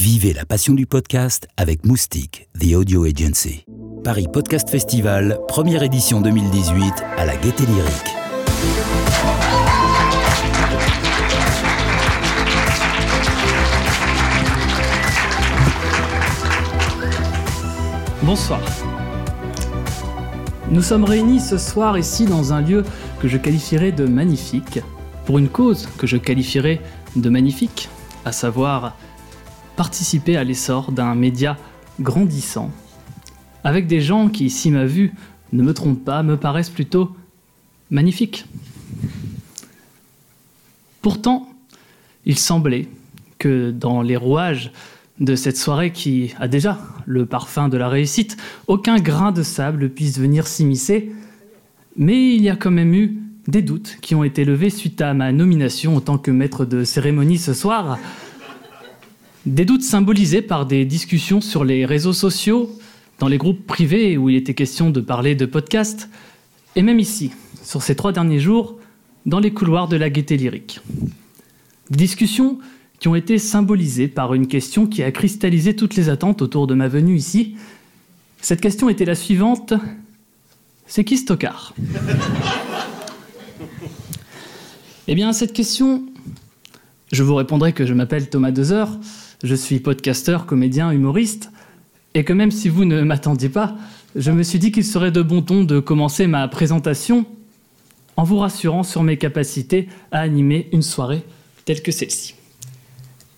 Vivez la passion du podcast avec Moustique, The Audio Agency. Paris Podcast Festival, première édition 2018 à la Gaîté Lyrique. Bonsoir. Nous sommes réunis ce soir ici dans un lieu que je qualifierais de magnifique, pour une cause que je qualifierais de magnifique, à savoir participer à l'essor d'un média grandissant, avec des gens qui, si ma vue ne me trompe pas, me paraissent plutôt magnifiques. Pourtant, il semblait que dans les rouages de cette soirée qui a déjà le parfum de la réussite, aucun grain de sable puisse venir s'immiscer, mais il y a quand même eu des doutes qui ont été levés suite à ma nomination en tant que maître de cérémonie ce soir. Des doutes symbolisés par des discussions sur les réseaux sociaux, dans les groupes privés où il était question de parler de podcast, et même ici, sur ces trois derniers jours, dans les couloirs de la gaieté lyrique. Des discussions qui ont été symbolisées par une question qui a cristallisé toutes les attentes autour de ma venue ici. Cette question était la suivante c'est qui Stockard Eh bien, cette question, je vous répondrai que je m'appelle Thomas Dezer, je suis podcasteur, comédien, humoriste, et que même si vous ne m'attendiez pas, je me suis dit qu'il serait de bon ton de commencer ma présentation en vous rassurant sur mes capacités à animer une soirée telle que celle-ci.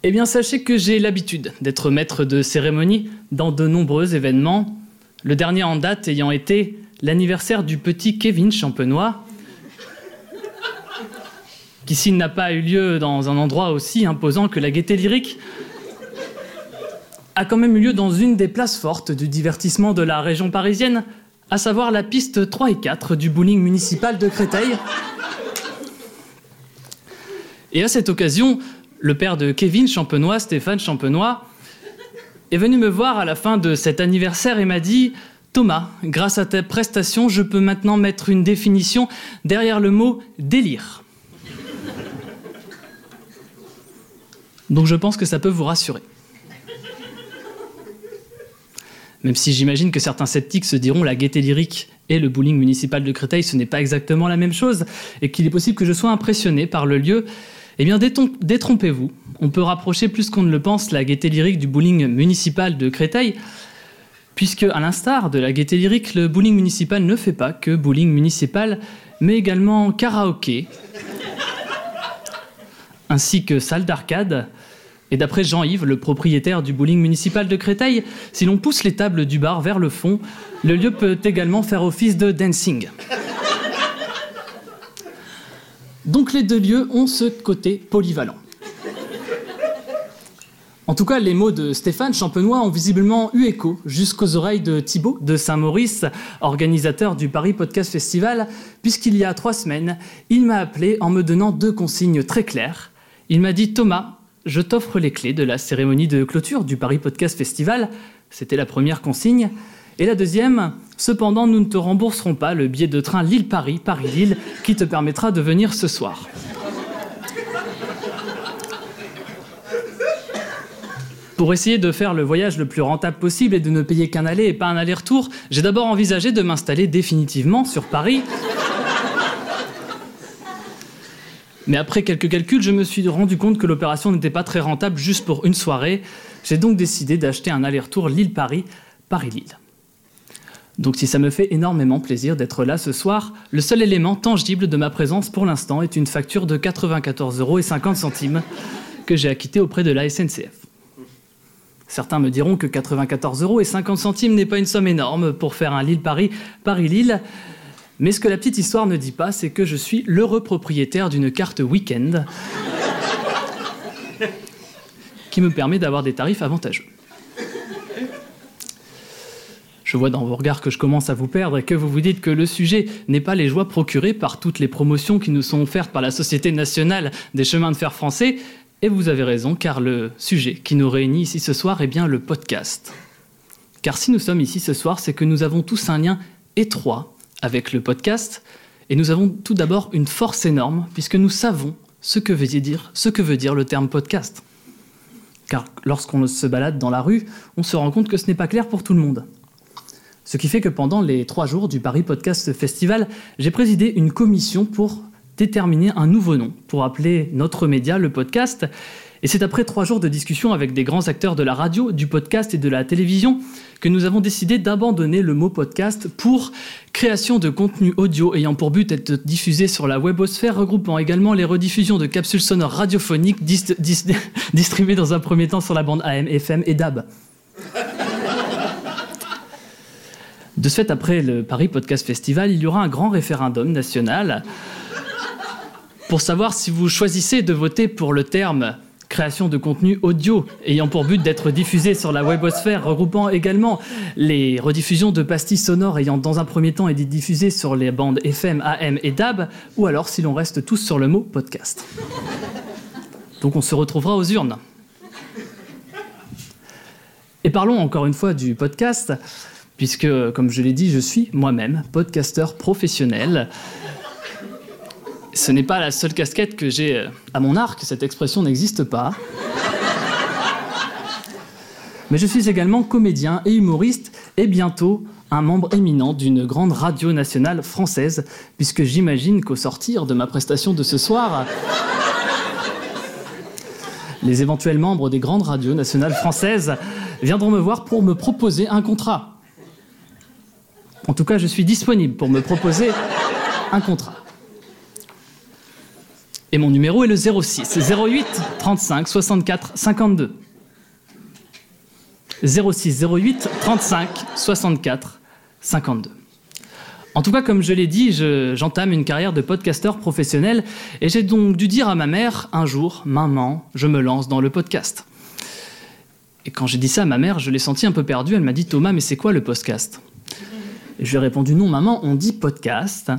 Eh bien, sachez que j'ai l'habitude d'être maître de cérémonie dans de nombreux événements, le dernier en date ayant été l'anniversaire du petit Kevin Champenois, qui s'il n'a pas eu lieu dans un endroit aussi imposant que la gaieté lyrique, a quand même eu lieu dans une des places fortes du divertissement de la région parisienne, à savoir la piste 3 et 4 du bowling municipal de Créteil. Et à cette occasion, le père de Kevin Champenois, Stéphane Champenois, est venu me voir à la fin de cet anniversaire et m'a dit Thomas, grâce à tes prestations, je peux maintenant mettre une définition derrière le mot délire. Donc je pense que ça peut vous rassurer. Même si j'imagine que certains sceptiques se diront la gaieté lyrique et le bowling municipal de Créteil, ce n'est pas exactement la même chose, et qu'il est possible que je sois impressionné par le lieu eh bien, détrompez-vous. On peut rapprocher plus qu'on ne le pense la gaieté lyrique du bowling municipal de Créteil, puisque, à l'instar de la gaieté lyrique, le bowling municipal ne fait pas que bowling municipal, mais également karaoké, ainsi que salle d'arcade. Et d'après Jean-Yves, le propriétaire du bowling municipal de Créteil, si l'on pousse les tables du bar vers le fond, le lieu peut également faire office de dancing. Donc les deux lieux ont ce côté polyvalent. En tout cas, les mots de Stéphane Champenois ont visiblement eu écho jusqu'aux oreilles de Thibaut de Saint-Maurice, organisateur du Paris Podcast Festival, puisqu'il y a trois semaines, il m'a appelé en me donnant deux consignes très claires. Il m'a dit Thomas, je t'offre les clés de la cérémonie de clôture du Paris Podcast Festival. C'était la première consigne. Et la deuxième, cependant, nous ne te rembourserons pas le billet de train Lille-Paris, Paris-Lille, qui te permettra de venir ce soir. Pour essayer de faire le voyage le plus rentable possible et de ne payer qu'un aller et pas un aller-retour, j'ai d'abord envisagé de m'installer définitivement sur Paris. Mais après quelques calculs, je me suis rendu compte que l'opération n'était pas très rentable juste pour une soirée. J'ai donc décidé d'acheter un aller-retour Lille-Paris, Paris-Lille. Donc si ça me fait énormément plaisir d'être là ce soir, le seul élément tangible de ma présence pour l'instant est une facture de 94 euros et 50 centimes que j'ai acquittée auprès de la SNCF. Certains me diront que 94 euros et 50 centimes n'est pas une somme énorme pour faire un Lille-Paris, Paris-Lille. Mais ce que la petite histoire ne dit pas, c'est que je suis l'heureux propriétaire d'une carte week-end qui me permet d'avoir des tarifs avantageux. Je vois dans vos regards que je commence à vous perdre et que vous vous dites que le sujet n'est pas les joies procurées par toutes les promotions qui nous sont offertes par la Société nationale des chemins de fer français. Et vous avez raison, car le sujet qui nous réunit ici ce soir est bien le podcast. Car si nous sommes ici ce soir, c'est que nous avons tous un lien étroit avec le podcast. Et nous avons tout d'abord une force énorme, puisque nous savons ce que veut dire, ce que veut dire le terme podcast. Car lorsqu'on se balade dans la rue, on se rend compte que ce n'est pas clair pour tout le monde. Ce qui fait que pendant les trois jours du Paris Podcast Festival, j'ai présidé une commission pour déterminer un nouveau nom, pour appeler notre média le podcast. Et c'est après trois jours de discussion avec des grands acteurs de la radio, du podcast et de la télévision que nous avons décidé d'abandonner le mot podcast pour création de contenu audio ayant pour but d'être diffusé sur la webosphère, regroupant également les rediffusions de capsules sonores radiophoniques distribuées dans un premier temps sur la bande AM, FM et DAB. De ce fait, après le Paris Podcast Festival, il y aura un grand référendum national pour savoir si vous choisissez de voter pour le terme création de contenu audio ayant pour but d'être diffusé sur la webosphère, regroupant également les rediffusions de pastilles sonores ayant dans un premier temps été diffusées sur les bandes FM, AM et DAB, ou alors si l'on reste tous sur le mot podcast. Donc on se retrouvera aux urnes. Et parlons encore une fois du podcast, puisque, comme je l'ai dit, je suis moi-même podcasteur professionnel ce n'est pas la seule casquette que j'ai euh, à mon arc, cette expression n'existe pas. Mais je suis également comédien et humoriste et bientôt un membre éminent d'une grande radio nationale française, puisque j'imagine qu'au sortir de ma prestation de ce soir, les éventuels membres des grandes radios nationales françaises viendront me voir pour me proposer un contrat. En tout cas, je suis disponible pour me proposer un contrat. Et mon numéro est le 06 08 35 64 52. 06 08 35 64 52. En tout cas, comme je l'ai dit, j'entame une carrière de podcasteur professionnel et j'ai donc dû dire à ma mère un jour, maman, je me lance dans le podcast. Et quand j'ai dit ça à ma mère, je l'ai senti un peu perdu. Elle m'a dit Thomas, mais c'est quoi le podcast? Et Je lui ai répondu non, maman, on dit podcast.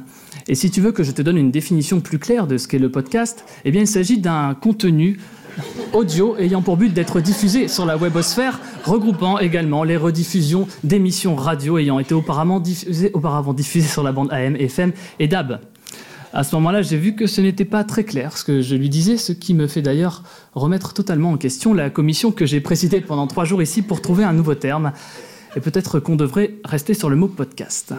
Et si tu veux que je te donne une définition plus claire de ce qu'est le podcast, eh bien il s'agit d'un contenu audio ayant pour but d'être diffusé sur la webosphère, regroupant également les rediffusions d'émissions radio ayant été auparavant diffusées, sur la bande AM, FM et DAB. À ce moment-là, j'ai vu que ce n'était pas très clair ce que je lui disais, ce qui me fait d'ailleurs remettre totalement en question la commission que j'ai présidée pendant trois jours ici pour trouver un nouveau terme. Et peut-être qu'on devrait rester sur le mot podcast.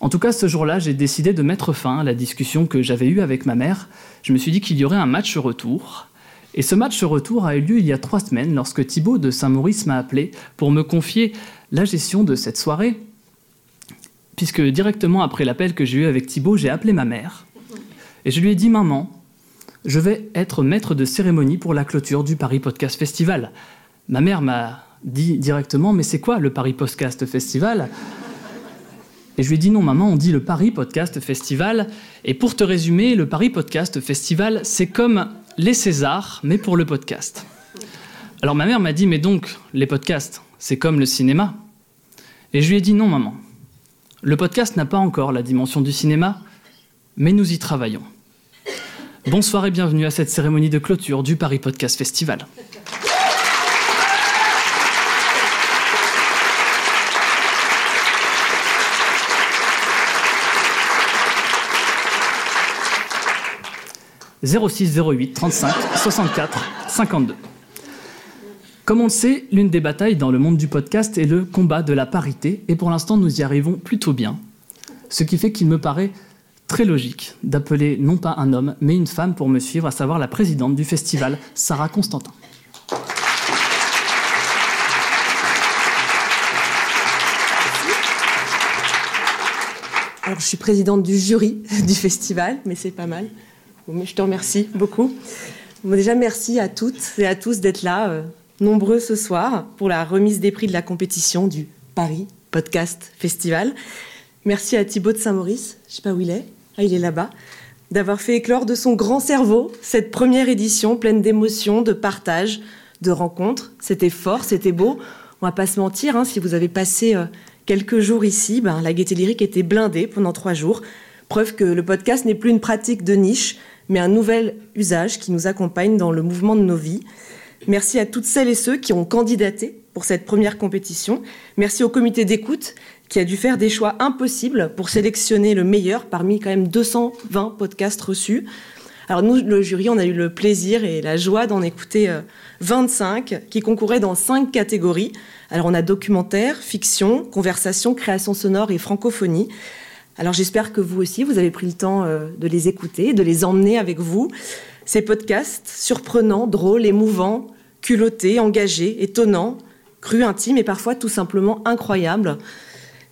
En tout cas, ce jour-là, j'ai décidé de mettre fin à la discussion que j'avais eue avec ma mère. Je me suis dit qu'il y aurait un match retour. Et ce match retour a eu lieu il y a trois semaines lorsque Thibaut de Saint-Maurice m'a appelé pour me confier la gestion de cette soirée. Puisque directement après l'appel que j'ai eu avec Thibaut, j'ai appelé ma mère. Et je lui ai dit Maman, je vais être maître de cérémonie pour la clôture du Paris Podcast Festival. Ma mère m'a dit directement Mais c'est quoi le Paris Podcast Festival? Et je lui ai dit non, maman, on dit le Paris Podcast Festival. Et pour te résumer, le Paris Podcast Festival, c'est comme les Césars, mais pour le podcast. Alors ma mère m'a dit, mais donc, les podcasts, c'est comme le cinéma? Et je lui ai dit non, maman. Le podcast n'a pas encore la dimension du cinéma, mais nous y travaillons. Bonsoir et bienvenue à cette cérémonie de clôture du Paris Podcast Festival. 06 08 35 64 52. Comme on le sait, l'une des batailles dans le monde du podcast est le combat de la parité, et pour l'instant nous y arrivons plutôt bien. Ce qui fait qu'il me paraît très logique d'appeler non pas un homme, mais une femme pour me suivre, à savoir la présidente du festival, Sarah Constantin. Alors, je suis présidente du jury du festival, mais c'est pas mal je te remercie beaucoup. déjà, merci à toutes et à tous d'être là, euh, nombreux ce soir, pour la remise des prix de la compétition du Paris Podcast Festival. Merci à Thibaut de Saint-Maurice, je ne sais pas où il est, ah, il est là-bas, d'avoir fait éclore de son grand cerveau cette première édition pleine d'émotions, de partage, de rencontres. C'était fort, c'était beau. On va pas se mentir, hein, si vous avez passé euh, quelques jours ici, ben, la Gaieté Lyrique était blindée pendant trois jours. Preuve que le podcast n'est plus une pratique de niche, mais un nouvel usage qui nous accompagne dans le mouvement de nos vies. Merci à toutes celles et ceux qui ont candidaté pour cette première compétition. Merci au comité d'écoute qui a dû faire des choix impossibles pour sélectionner le meilleur parmi quand même 220 podcasts reçus. Alors nous, le jury, on a eu le plaisir et la joie d'en écouter 25 euh, qui concouraient dans cinq catégories. Alors on a documentaire, fiction, conversation, création sonore et francophonie. Alors j'espère que vous aussi, vous avez pris le temps euh, de les écouter, de les emmener avec vous. Ces podcasts surprenants, drôles, émouvants, culottés, engagés, étonnants, crus, intimes et parfois tout simplement incroyables.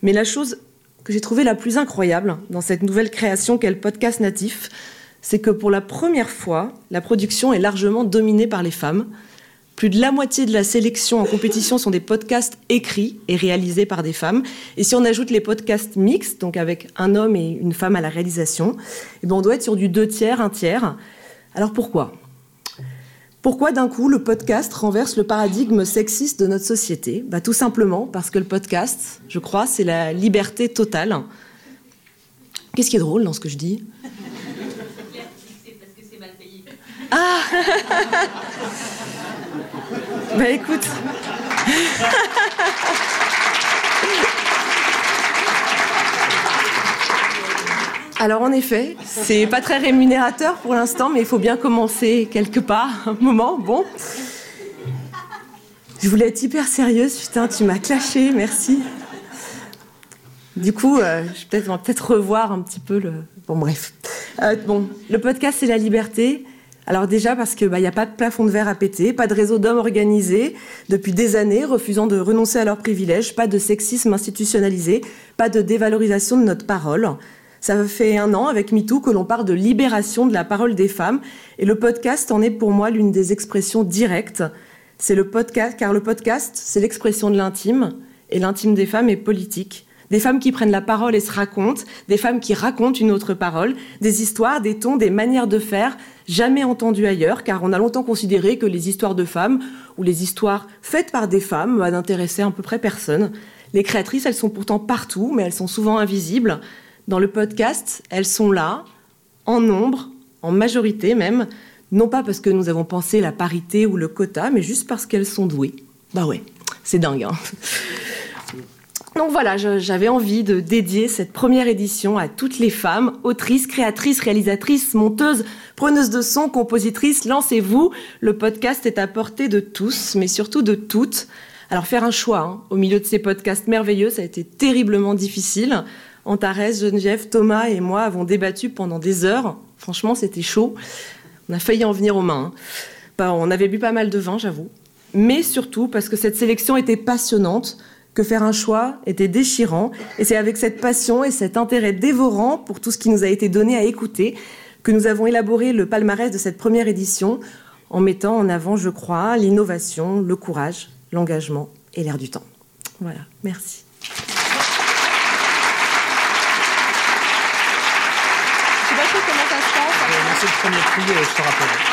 Mais la chose que j'ai trouvée la plus incroyable dans cette nouvelle création qu'est le podcast natif, c'est que pour la première fois, la production est largement dominée par les femmes. Plus de la moitié de la sélection en compétition sont des podcasts écrits et réalisés par des femmes. Et si on ajoute les podcasts mixtes, donc avec un homme et une femme à la réalisation, eh ben, on doit être sur du deux tiers, un tiers. Alors pourquoi? Pourquoi d'un coup le podcast renverse le paradigme sexiste de notre société? Bah, Tout simplement parce que le podcast, je crois, c'est la liberté totale. Qu'est-ce qui est drôle dans ce que je dis? Ah Bah écoute. Alors en effet, c'est pas très rémunérateur pour l'instant, mais il faut bien commencer quelque part, un moment. Bon. Je voulais être hyper sérieuse, putain, tu m'as clashé, merci. Du coup, euh, je peut on va peut-être revoir un petit peu le. Bon, bref. Euh, bon, le podcast, c'est la liberté. Alors déjà parce qu'il bah, n'y a pas de plafond de verre à péter, pas de réseau d'hommes organisés depuis des années, refusant de renoncer à leurs privilèges, pas de sexisme institutionnalisé, pas de dévalorisation de notre parole. Ça fait un an avec MeToo que l'on parle de libération de la parole des femmes et le podcast en est pour moi l'une des expressions directes. C'est podcast, car le podcast, c'est l'expression de l'intime et l'intime des femmes est politique. Des femmes qui prennent la parole et se racontent, des femmes qui racontent une autre parole, des histoires, des tons, des manières de faire jamais entendues ailleurs, car on a longtemps considéré que les histoires de femmes ou les histoires faites par des femmes bah, n'intéressaient à peu près personne. Les créatrices, elles sont pourtant partout, mais elles sont souvent invisibles. Dans le podcast, elles sont là, en nombre, en majorité même, non pas parce que nous avons pensé la parité ou le quota, mais juste parce qu'elles sont douées. Bah ouais, c'est dingue. Hein donc voilà, j'avais envie de dédier cette première édition à toutes les femmes, autrices, créatrices, réalisatrices, monteuses, preneuses de son, compositrices. Lancez-vous, le podcast est à portée de tous, mais surtout de toutes. Alors faire un choix hein, au milieu de ces podcasts merveilleux, ça a été terriblement difficile. Antares, Geneviève, Thomas et moi avons débattu pendant des heures. Franchement, c'était chaud. On a failli en venir aux mains. Hein. on avait bu pas mal de vin, j'avoue. Mais surtout parce que cette sélection était passionnante que faire un choix était déchirant. Et c'est avec cette passion et cet intérêt dévorant pour tout ce qui nous a été donné à écouter que nous avons élaboré le palmarès de cette première édition en mettant en avant, je crois, l'innovation, le courage, l'engagement et l'air du temps. Voilà, merci. Je sais pas comment ça se passe. le premier prix, je te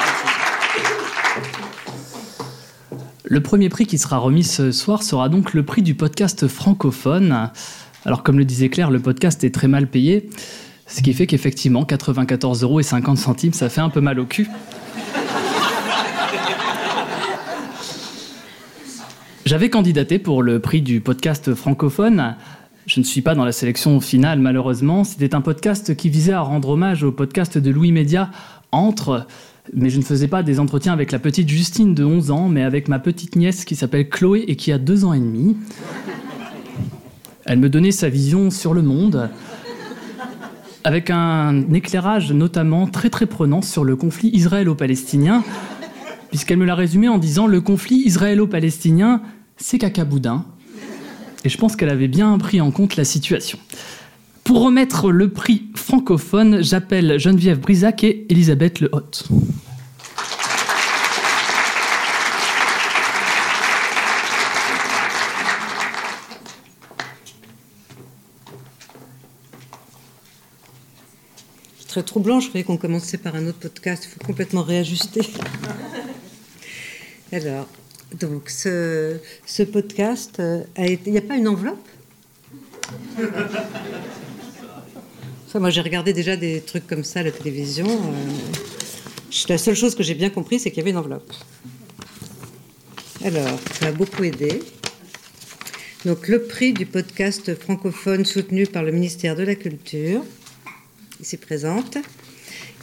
le premier prix qui sera remis ce soir sera donc le prix du podcast francophone. Alors comme le disait Claire, le podcast est très mal payé, ce qui fait qu'effectivement 94 euros et 50 centimes, ça fait un peu mal au cul. J'avais candidaté pour le prix du podcast francophone. Je ne suis pas dans la sélection finale malheureusement. C'était un podcast qui visait à rendre hommage au podcast de Louis Média entre mais je ne faisais pas des entretiens avec la petite Justine de 11 ans, mais avec ma petite nièce qui s'appelle Chloé et qui a 2 ans et demi. Elle me donnait sa vision sur le monde, avec un éclairage notamment très très prenant sur le conflit israélo-palestinien, puisqu'elle me l'a résumé en disant le conflit israélo-palestinien, c'est cacaboudin. Et je pense qu'elle avait bien pris en compte la situation. Pour remettre le prix francophone, j'appelle Geneviève Brisac et Elisabeth Le Hotte. très troublant. Je croyais qu'on commençait par un autre podcast. Il faut complètement réajuster. Alors, donc, ce, ce podcast été. Il n'y a pas une enveloppe? Moi, j'ai regardé déjà des trucs comme ça à la télévision. Euh, la seule chose que j'ai bien compris, c'est qu'il y avait une enveloppe. Alors, ça a beaucoup aidé. Donc, le prix du podcast francophone soutenu par le ministère de la Culture, ici présente.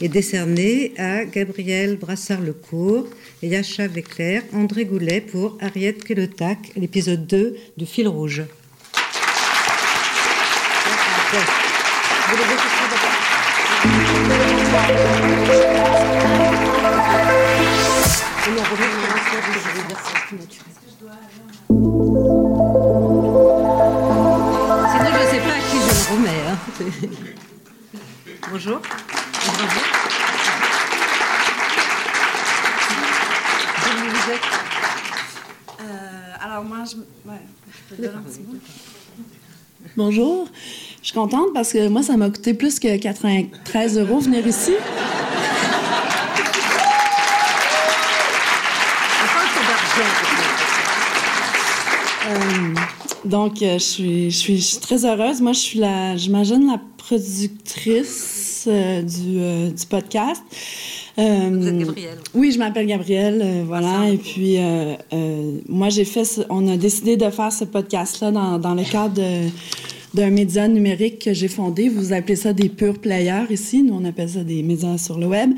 est décerné à Gabriel Brassard-Lecourt, Yacha Veclair, André Goulet pour Ariette Kelotak, l'épisode 2 du Fil Rouge. Sinon, je ne sais pas à qui je le remets. hein. Bonjour. Bonjour. Euh, alors moi, je... Ouais, je peux te donner un petit mot. Bonjour, je suis contente parce que moi, ça m'a coûté plus que 93 euros venir ici. Euh, donc, euh, je, suis, je, suis, je suis très heureuse. Moi, je suis la, j'imagine, la productrice euh, du, euh, du podcast. Euh, Vous êtes Gabrielle. Oui, je m'appelle Gabrielle, voilà. Et puis, moi, j'ai fait, ce- on a décidé de faire ce podcast-là dans, dans le cadre de- d'un média numérique que j'ai fondé. Vous appelez ça des pure players ici. Nous, on appelle ça des médias sur le web.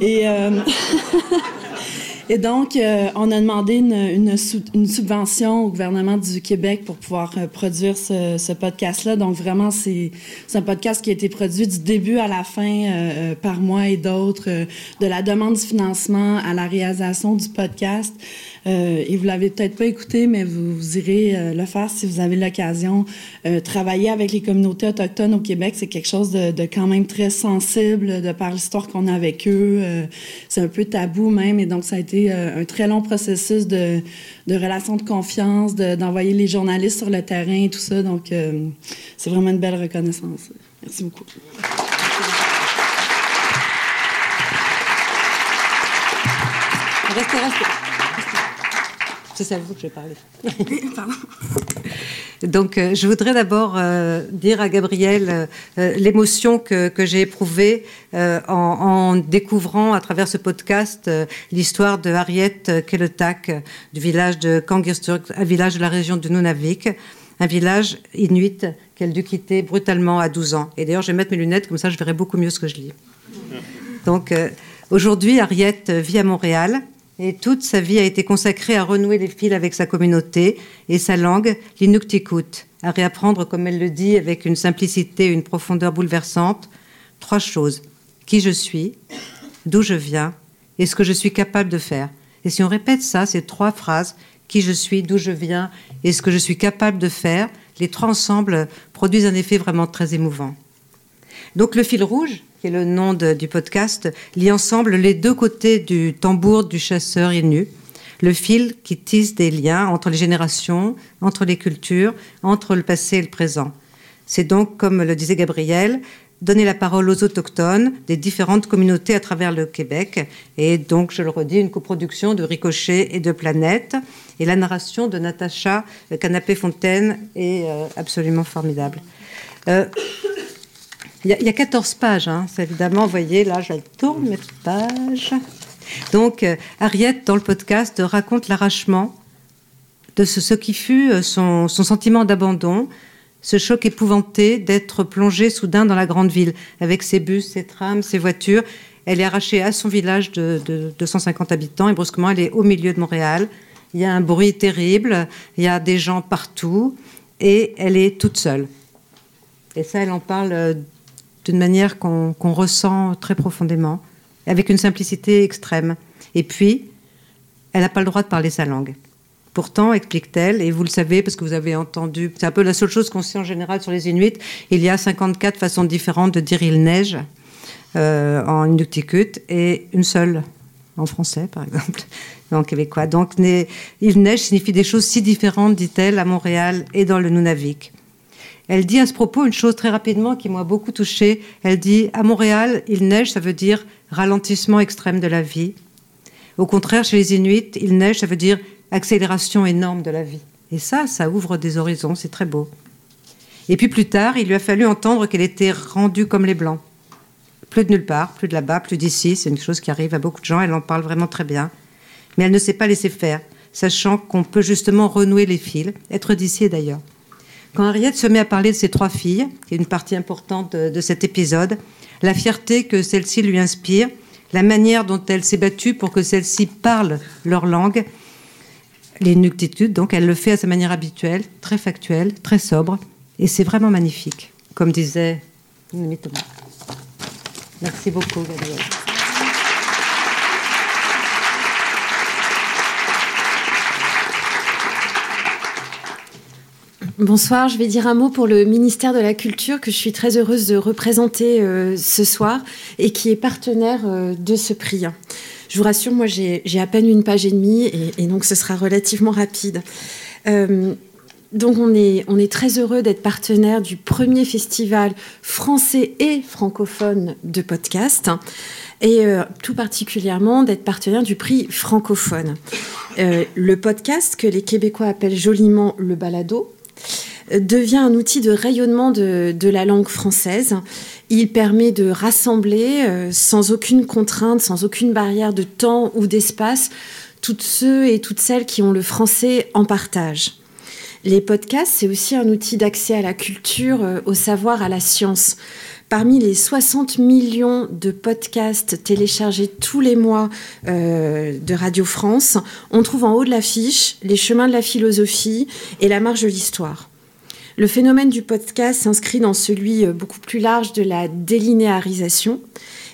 Et, euh, et donc, euh, on a demandé une, subvention au gouvernement du Québec pour pouvoir euh, produire ce, podcast-là. Donc, vraiment, c'est un podcast qui a été produit du début à la fin euh, par moi et d'autres, de la demande du financement à la réalisation du podcast. Euh, et vous l'avez peut-être pas écouté, mais vous, irez euh, le faire si vous avez l'occasion. Euh, travailler avec les communautés autochtones au Québec, c'est quelque chose de, quand même très sensible de par l'histoire qu'on a avec eux. C'est un peu tabou même, et donc ça a été un très long processus de, de relations de confiance, de- d'envoyer les journalistes sur le terrain et tout ça. Donc c'est vraiment une belle reconnaissance. Merci beaucoup. C'est à vous que je vais parler. Donc, euh, je voudrais d'abord euh, dire à Gabriel euh, euh, l'émotion que, que j'ai éprouvée en, en découvrant à travers ce podcast l'histoire de Harriet Kelotak euh, du village de Kangersturk, un village de la région du Nunavik, un village inuit qu'elle dut quitter brutalement à 12 ans. Et d'ailleurs, je vais mettre mes lunettes, comme ça je verrai beaucoup mieux ce que je lis. Donc, aujourd'hui, Harriet vit à Montréal et toute sa vie a été consacrée à renouer les fils avec sa communauté et sa langue, l'inuktitut, à réapprendre, comme elle le dit, avec une simplicité et une profondeur bouleversante, trois choses. Qui je suis, d'où je viens et ce que je suis capable de faire. Et si on répète ça, ces trois phrases, qui je suis, d'où je viens et ce que je suis capable de faire, les trois ensemble produisent un effet vraiment très émouvant. Donc le fil rouge, qui est le nom du podcast, lie ensemble les deux côtés du tambour du chasseur nu. Le fil qui tisse des liens entre les générations, entre les cultures, entre le passé et le présent. C'est donc, comme le disait Gabriel, donner la parole aux autochtones des différentes communautés à travers le Québec. Et donc, je le redis, une coproduction de Ricochet et de Planète. Et la narration de Natacha Canapé-Fontaine est euh, absolument formidable. Euh, il y, a, il y a 14 pages, hein. évidemment, vous voyez, là, je tourne mes pages. Donc, euh, Harriet, dans le podcast, raconte l'arrachement de ce, qui fut euh, son, son sentiment d'abandon, ce choc épouvanté d'être plongée soudain dans la grande ville, avec ses bus, ses trams, ses voitures. Elle est arrachée à son village de, de 250 habitants et brusquement, elle est au milieu de Montréal. Il y a un bruit terrible, il y a des gens partout et elle est toute seule. Et ça, elle en parle euh, d'une manière qu'on ressent très profondément, avec une simplicité extrême. Et puis, elle n'a pas le droit de parler sa langue. Pourtant, explique-t-elle, et vous le savez parce que vous avez entendu, c'est un peu la seule chose qu'on sait en général sur les Inuits, il y a 54 façons différentes de dire il neige euh, en inuktitut et une seule en français, par exemple, en québécois. Donc, il neige signifie des choses si différentes, dit-elle, à Montréal et dans le Nunavik. Elle dit à ce propos une chose très rapidement qui m'a beaucoup touchée. Elle dit à Montréal, il neige, ça veut dire ralentissement extrême de la vie. Au contraire, chez les Inuits, il neige, ça veut dire accélération énorme de la vie. Et ça, ça ouvre des horizons, c'est très beau. Et puis plus tard, il lui a fallu entendre qu'elle était rendue comme les Blancs. Plus de nulle part, plus de là-bas, plus d'ici, c'est une chose qui arrive à beaucoup de gens, elle en parle vraiment très bien. Mais elle ne s'est pas laissée faire, sachant qu'on peut justement renouer les fils, être d'ici d'ailleurs. Quand Harriet se met à parler de ses trois filles, qui est une partie importante de, de cet épisode, la fierté que celle-ci lui inspire, la manière dont elle s'est battue pour que celle-ci parle leur langue, les nuctitudes, donc elle le fait à sa manière habituelle, très factuelle, très sobre, et c'est vraiment magnifique, comme disait. Merci beaucoup, Gabriel. Bonsoir, je vais dire un mot pour le ministère de la Culture que je suis très heureuse de représenter euh, ce soir et qui est partenaire euh, de ce prix. Je vous rassure, moi j'ai à peine une page et demie et, donc ce sera relativement rapide. Euh, donc on est, on est très heureux d'être partenaire du premier festival français et francophone de podcast et tout particulièrement d'être partenaire du prix francophone. le podcast que les Québécois appellent joliment le balado devient un outil de rayonnement de, la langue française. Il permet de rassembler euh, sans aucune contrainte, sans aucune barrière de temps ou d'espace, toutes ceux et toutes celles qui ont le français en partage. Les podcasts, c'est aussi un outil d'accès à la culture, euh, au savoir, à la science. Parmi les 60 millions de podcasts téléchargés tous les mois euh, de Radio France, on trouve en haut de l'affiche les chemins de la philosophie et la marge de l'histoire. Le phénomène du podcast s'inscrit dans celui euh, beaucoup plus large de la délinéarisation.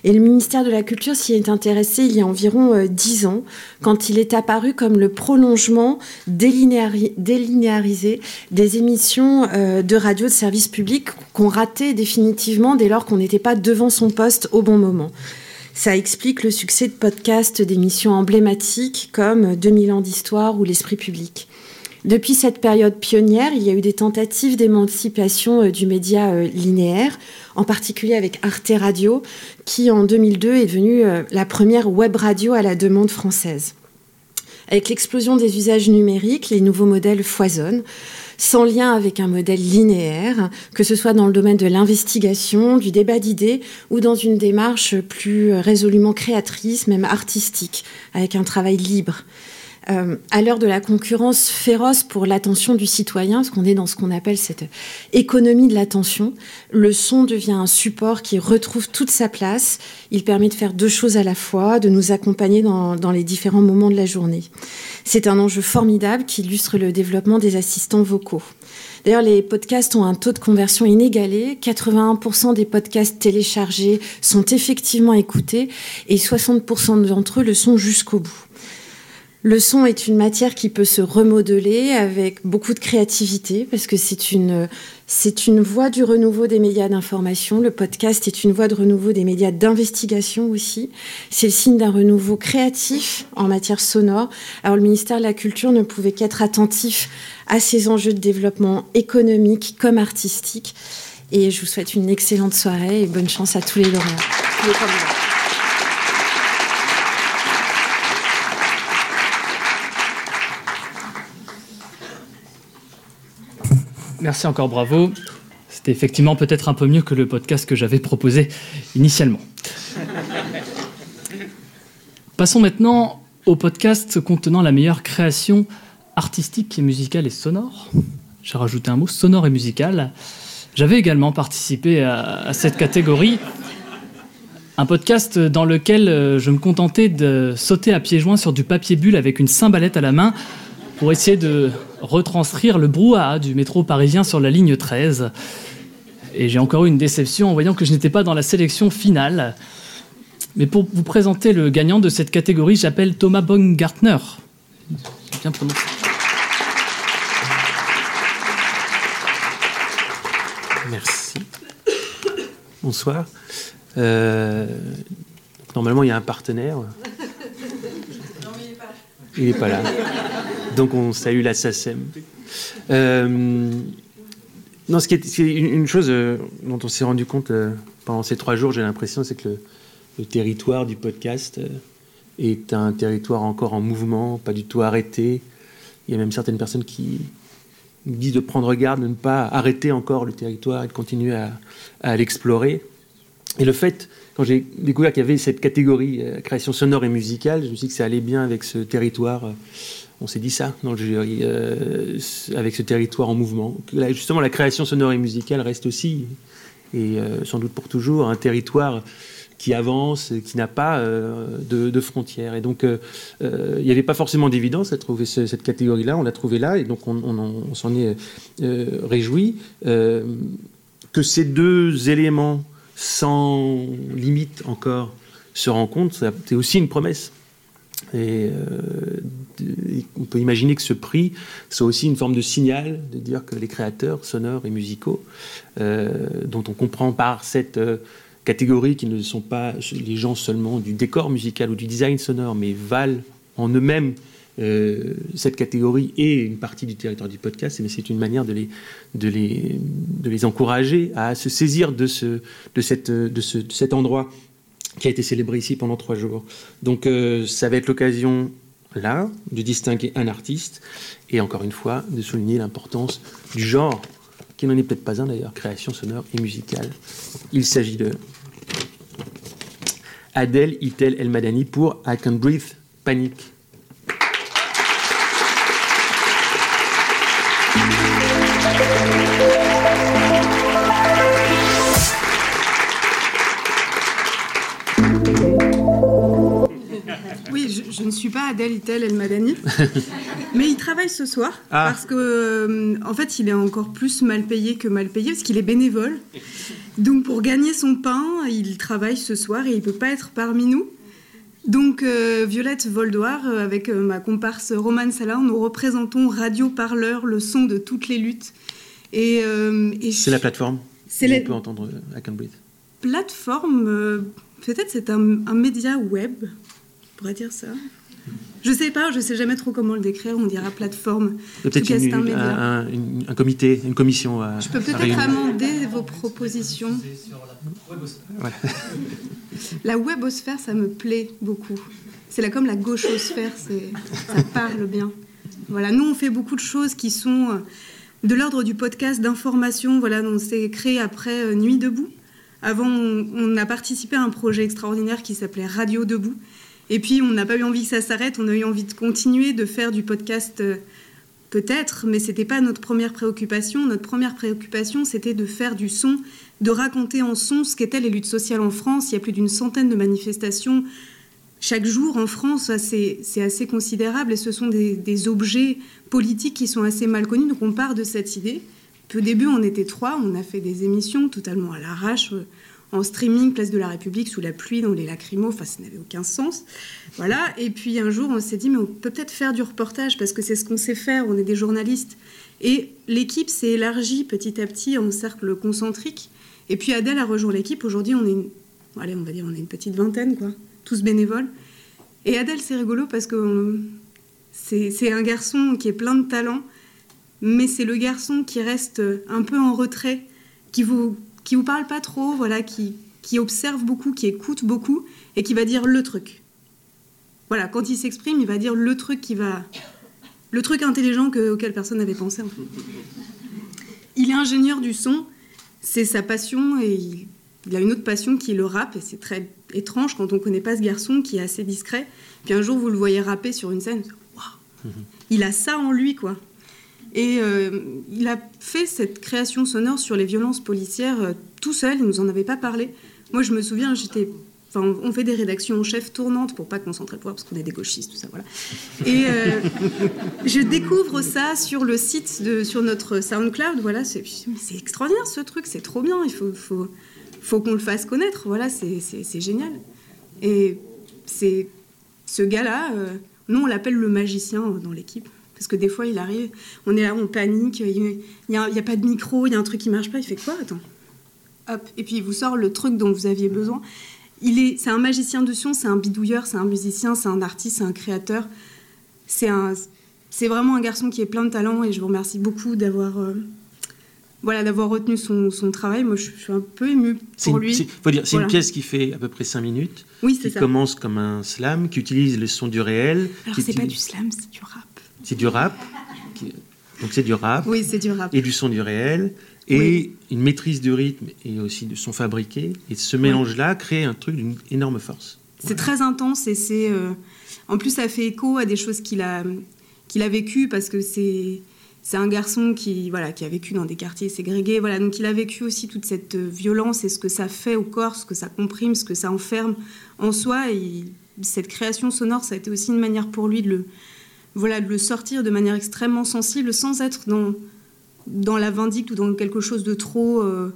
Et le ministère de la Culture s'y est intéressé il y a environ euh, dix ans, quand il est apparu comme le prolongement délinéarisé des émissions euh, de radio de service public qu'on ratait définitivement dès lors qu'on n'était pas devant son poste au bon moment. Ça explique le succès de podcasts d'émissions emblématiques comme 2000 ans d'histoire ou L'Esprit public. Depuis cette période pionnière, il y a eu des tentatives d'émancipation euh, du média euh, linéaire, en particulier avec Arte Radio, qui en 2002 est devenue euh, la première web radio à la demande française. Avec l'explosion des usages numériques, les nouveaux modèles foisonnent, sans lien avec un modèle linéaire, que ce soit dans le domaine de l'investigation, du débat d'idées ou dans une démarche plus résolument créatrice, même artistique, avec un travail libre. Euh, à l'heure de la concurrence féroce pour l'attention du citoyen, parce qu'on est dans ce qu'on appelle cette économie de l'attention, le son devient un support qui retrouve toute sa place. Il permet de faire deux choses à la fois, de nous accompagner dans, dans les différents moments de la journée. C'est un enjeu formidable qui illustre le développement des assistants vocaux. D'ailleurs, les podcasts ont un taux de conversion inégalé. 81% des podcasts téléchargés sont effectivement écoutés et 60% d'entre eux le sont jusqu'au bout. Le son est une matière qui peut se remodeler avec beaucoup de créativité parce que c'est une, c'est une voie du renouveau des médias d'information. Le podcast est une voie de renouveau des médias d'investigation aussi. C'est le signe d'un renouveau créatif en matière sonore. Alors le ministère de la Culture ne pouvait qu'être attentif à ces enjeux de développement économique comme artistique. Et je vous souhaite une excellente soirée et bonne chance à tous les lauréats. Merci encore, bravo. C'était effectivement peut-être un peu mieux que le podcast que j'avais proposé initialement. Passons maintenant au podcast contenant la meilleure création artistique, musicale et sonore. J'ai rajouté un mot, sonore et musical. J'avais également participé à, cette catégorie. Un podcast dans lequel euh, je me contentais de sauter à pieds joints sur du papier bulle avec une cymbalette à la main pour essayer de retranscrire le brouhaha du métro parisien sur la ligne 13. Et j'ai encore eu une déception en voyant que je n'étais pas dans la sélection finale. Mais pour vous présenter le gagnant de cette catégorie, j'appelle Thomas Baumgartner. Bien prononcé. Merci. Bonsoir. Euh, normalement, il y a un partenaire. Non, mais il n'est pas Il n'est pas là. Donc on salue la SACEM. Euh, non, ce qui est, une, chose euh, dont on s'est rendu compte euh, pendant ces trois jours, j'ai l'impression, c'est que le, territoire du podcast est un territoire encore en mouvement, pas du tout arrêté. Il y a même certaines personnes qui disent de prendre garde, de ne pas arrêter encore le territoire et de continuer à, à l'explorer. Et le fait, quand j'ai découvert qu'il y avait cette catégorie création sonore et musicale, je me suis dit que ça allait bien avec ce territoire on s'est dit ça dans le jury, euh, avec ce territoire en mouvement. justement, la création sonore et musicale reste aussi et sans doute pour toujours un territoire qui avance, qui n'a pas de, frontières. Et donc, il n'y avait pas forcément d'évidence à trouver cette catégorie-là. On l'a trouvé là, et donc on, s'en est réjoui. que ces deux éléments, sans limite encore, se rencontrent, c'est aussi une promesse. Euh, on peut imaginer que ce prix soit aussi une forme de signal de dire que les créateurs sonores et musicaux, euh, dont on comprend par cette euh, catégorie qui ne sont pas les gens seulement du décor musical ou du design sonore, mais valent en eux-mêmes cette catégorie et une partie du territoire du podcast, c'est une manière de les, encourager à se saisir de, cet endroit qui a été célébré ici pendant trois jours. Donc euh, ça va être l'occasion, là, de distinguer un artiste et encore une fois de souligner l'importance du genre, qui n'en est peut-être pas un d'ailleurs, création sonore et musicale. Il s'agit de Adèle Itel El Madani pour I Can Breathe Panic. Ne Adèle Itel El Madani, mais il travaille ce soir ah. parce que, euh, en fait, il est encore plus mal payé que mal payé parce qu'il est bénévole. Donc, pour gagner son pain, il travaille ce soir et il peut pas être parmi nous. Donc, euh, Violette Voldoir, euh, avec ma comparse Romane Salah, nous représentons Radio Parleur, le son de toutes les luttes. Et, c'est la plateforme. C'est on peut entendre à Cambridge. Plateforme, peut-être c'est un, un média web pourrait dire ça. Je sais pas, je sais jamais trop comment le décrire. On dira plateforme. Peut-être un, un, comité, une commission. À, je peux peut-être amender vos propositions. La, la webosphère, ça me plaît beaucoup. C'est là comme la gauchosphère, ça parle bien. Voilà, nous on fait beaucoup de choses qui sont euh, de l'ordre du podcast d'information. Voilà, on s'est créé après euh, Nuit debout. Avant, on a participé à un projet extraordinaire qui s'appelait Radio debout, et puis, on n'a pas eu envie que ça s'arrête, on a eu envie de continuer, de faire du podcast euh, peut-être, mais ce n'était pas notre première préoccupation. Notre première préoccupation, c'était de faire du son, de raconter en son ce qu'étaient les luttes sociales en France. Il y a plus d'une centaine de manifestations chaque jour en France, c'est assez considérable et ce sont des, des, objets politiques qui sont assez mal connus. Donc on part de cette idée. Au début, on était trois, on a fait des émissions totalement à l'arrache en streaming, place de la République, sous la pluie, dans les lacrymos, enfin, ça n'avait aucun sens. Voilà. Et puis un jour, on s'est dit, mais on peut peut-être faire du reportage, parce que c'est ce qu'on sait faire, on est des journalistes. Et l'équipe s'est élargie petit à petit en cercle concentrique. Et puis Adèle a rejoint l'équipe. Aujourd'hui, on est une... Allez, on va dire, on est une petite vingtaine, quoi. Tous bénévoles. Et Adèle, c'est rigolo parce que c'est un garçon qui est plein de talent, mais c'est le garçon qui reste un peu en retrait, qui vous qui vous parle pas trop, voilà, qui, qui observe beaucoup, qui écoute beaucoup et qui va dire le truc. Voilà, quand il s'exprime, il va dire le truc qui va, le truc intelligent que, auquel personne n'avait pensé. Il est ingénieur du son, c'est sa passion et il, a une autre passion qui est le rap et c'est très étrange quand on connaît pas ce garçon qui est assez discret. Puis un jour vous le voyez rapper sur une scène, il a ça en lui quoi. Et euh, il a fait cette création sonore sur les violences policières euh, tout seul, il nous en avait pas parlé. Moi, je me souviens, j'étais Enfin, on fait des rédactions en chef tournantes pour pas concentrer le pouvoir parce qu'on est des gauchistes, tout ça, voilà. Et euh, je découvre ça sur le site de, sur notre SoundCloud, voilà. C'est extraordinaire ce truc, c'est trop bien. Il faut, faut, faut qu'on le fasse connaître, voilà. C'est génial. Et c'est ce gars-là, nous on l'appelle le magicien dans l'équipe. Parce que des fois, il arrive, on est là, on panique, il n'y a, a, pas de micro, il y a un truc qui marche pas. Il fait quoi Attends. Hop. Et puis, il vous sort le truc dont vous aviez besoin. Il est, c'est un magicien de son, c'est un bidouilleur, c'est un musicien, c'est un artiste, c'est un créateur. C'est un, c'est vraiment un garçon qui est plein de talent et je vous remercie beaucoup d'avoir. Euh, voilà, d'avoir retenu son, son, travail. Moi, je, suis un peu émue pour lui. Faut dire, c'est une pièce qui fait à peu près 5 minutes. Oui, c'est Qui commence comme un slam, qui utilise le son du réel. Alors, c'est pas du slam, c'est du rap. C'est du rap. Donc c'est du rap. Oui, c'est du rap. Et du son du réel. Et une maîtrise du rythme et aussi du son fabriqué. Et ce mélange-là crée un truc d'une énorme force. C'est très intense et c'est. Euh, en plus, ça fait écho à des choses qu'il a, qu'il a vécues parce que c'est. c'est un garçon qui, voilà, qui a vécu dans des quartiers ségrégés. Voilà, donc il a vécu aussi toute cette violence et ce que ça fait au corps, ce que ça comprime, ce que ça enferme en soi. Et cette création sonore, ça a été aussi une manière pour lui de le, voilà, de le sortir de manière extrêmement sensible sans être dans, dans la vindicte ou dans quelque chose de trop. Euh,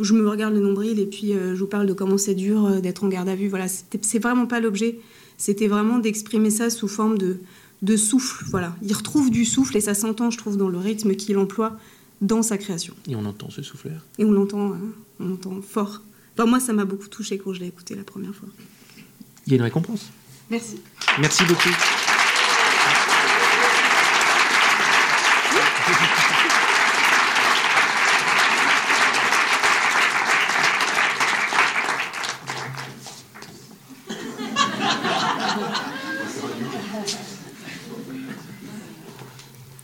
je me regarde le nombril et puis euh, je vous parle de comment c'est dur euh, d'être en garde à vue. Voilà, c'est vraiment pas l'objet. C'était vraiment d'exprimer ça sous forme de, de souffle. Voilà, il retrouve du souffle et ça s'entend, je trouve, dans le rythme qu'il emploie dans sa création. Et on entend ce souffle Et on l'entend, hein, on entend fort. Enfin, moi, ça m'a beaucoup touché quand je l'ai écouté la première fois. Il y a une récompense? Merci. Merci beaucoup.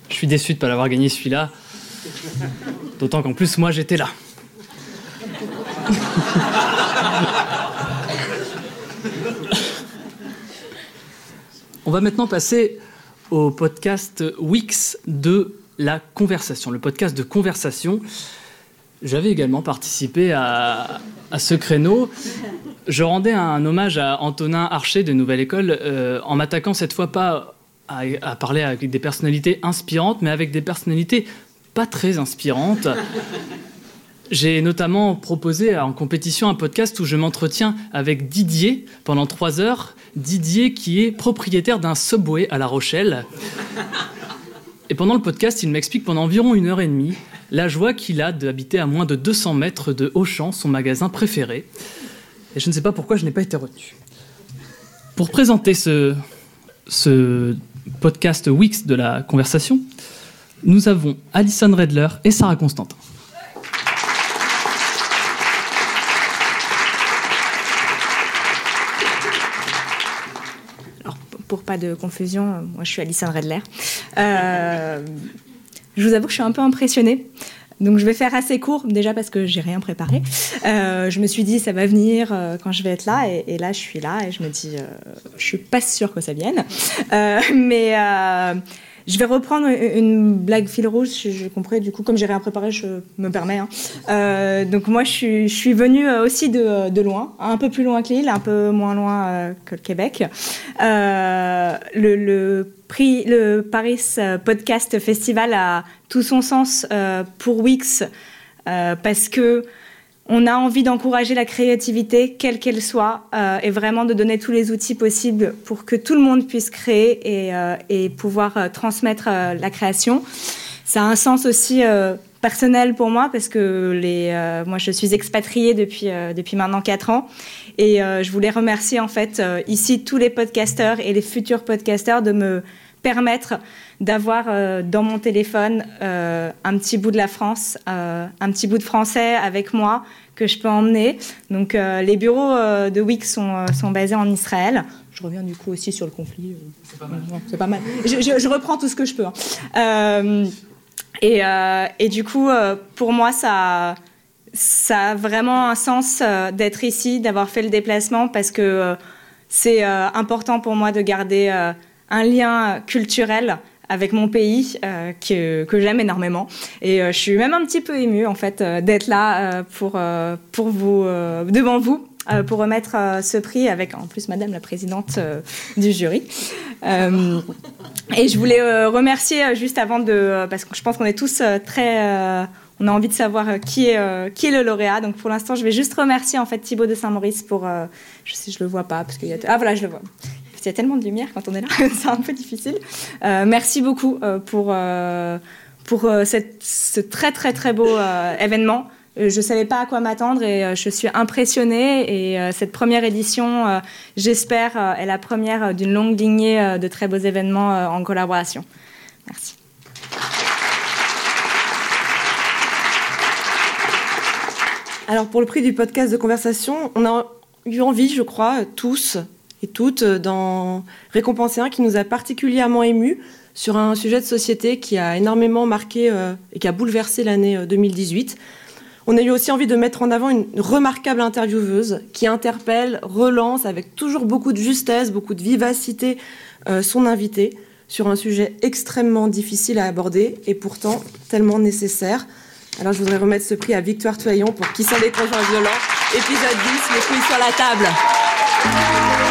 Je suis déçu de ne pas l'avoir gagné celui-là. D'autant qu'en plus, moi, j'étais là. On va maintenant passer au podcast Wix de la conversation, le podcast de conversation. J'avais également participé à, ce créneau. Je rendais un hommage à Antonin Archer de Nouvelle École euh, en m'attaquant cette fois pas à, parler avec des personnalités inspirantes, mais avec des personnalités pas très inspirantes. J'ai notamment proposé en compétition un podcast où je m'entretiens avec Didier pendant trois heures. Didier qui est propriétaire d'un Subway à La Rochelle. Et pendant le podcast, il m'explique pendant environ une heure et demie la joie qu'il a d'habiter à moins de 200 mètres de Auchan, son magasin préféré. Et je ne sais pas pourquoi je n'ai pas été retenu. Pour présenter ce, ce podcast Wix de la conversation, nous avons Alison Redler et Sarah Constantin. Alors, pour pas de confusion, moi je suis Alison Redler. Euh, je vous avoue que je suis un peu impressionnée. Donc je vais faire assez court, déjà parce que j'ai rien préparé. Euh, je me suis dit ça va venir euh, quand je vais être là, et, là je suis là et je me dis euh, je suis pas sûre que ça vienne, mais je vais reprendre une blague fil rouge, j'ai compris. Du coup, comme j'ai rien préparé, je me permets. Hein. Euh, donc moi, je suis, je venue euh, aussi de, loin, un peu plus loin que l'île, un peu moins loin euh, que le Québec. le Paris Podcast Festival a tout son sens pour Wix parce que on a envie d'encourager la créativité, quelle qu'elle soit, euh, et vraiment de donner tous les outils possibles pour que tout le monde puisse créer et, euh, pouvoir euh, transmettre la création. Ça a un sens aussi personnel pour moi parce que moi je suis expatriée depuis, depuis maintenant 4 ans et je voulais remercier en fait ici tous les podcasteurs et les futurs podcasteurs de me permettre d'avoir dans mon téléphone un petit bout de la France, un petit bout de français avec moi que je peux emmener. Donc euh, les bureaux euh, de Wix sont, euh, sont, basés en Israël. Je reviens du coup aussi sur le conflit. C'est pas mal. C'est pas mal. Je, reprends tout ce que je peux. Hein. Et, et, du coup, pour moi, ça, ça a vraiment un sens d'être ici, d'avoir fait le déplacement, parce que c'est important pour moi de garder un lien culturel avec mon pays euh, que, que j'aime énormément. Et euh, je suis même un petit peu émue en fait euh, d'être là pour, pour vous, devant vous pour remettre ce prix avec en plus Madame la Présidente du jury. et je voulais remercier juste avant de, parce que je pense qu'on est tous très on a envie de savoir qui est, qui est le lauréat. Donc pour l'instant, je vais juste remercier en fait Thibaut de Saint-Maurice pour. je sais, je le vois pas parce qu'il y a. Ah voilà, je le vois il y a tellement de lumière quand on est là, c'est un peu difficile. Euh, merci beaucoup euh, pour, euh, pour ce très très très beau événement. Je ne savais pas à quoi m'attendre et je suis impressionnée. Et cette première édition, j'espère, est la première d'une longue lignée de très beaux événements en collaboration. Merci. Alors pour le prix du podcast de conversation, on a eu envie, je crois, tous, toutes euh, d'en récompenser un qui nous a particulièrement ému sur un sujet de société qui a énormément marqué euh, et qui a bouleversé l'année 2018. Euh, On a eu aussi envie de mettre en avant une remarquable intervieweuse qui interpelle, relance avec toujours beaucoup de justesse, beaucoup de vivacité son invité sur un sujet extrêmement difficile à aborder et pourtant tellement nécessaire. Alors je voudrais remettre ce prix à Victoire Toyon pour Qui sont les conjoints violents, épisode 10, les couilles sur la table.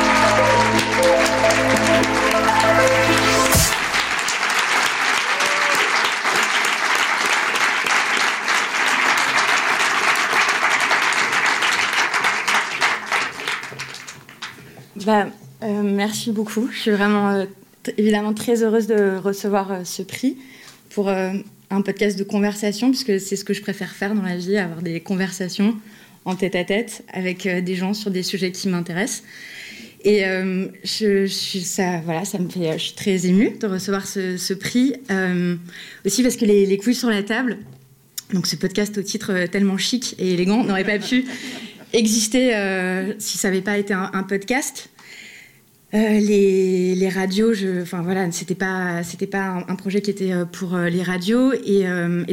Bah, euh, merci beaucoup. Je suis vraiment euh, évidemment très heureuse de recevoir euh, ce prix pour un podcast de conversation, puisque c'est ce que je préfère faire dans la vie, avoir des conversations en tête à tête avec des gens sur des sujets qui m'intéressent. Et je, ça, voilà, ça me fait, je suis très émue de recevoir ce, prix. aussi parce que les, couilles sur la table, donc ce podcast au titre tellement chic et élégant, n'aurait pas pu exister si ça n'avait pas été un podcast. Euh, les, radios, je, enfin voilà, c'était pas, un, projet qui était euh, pour euh, les radios et,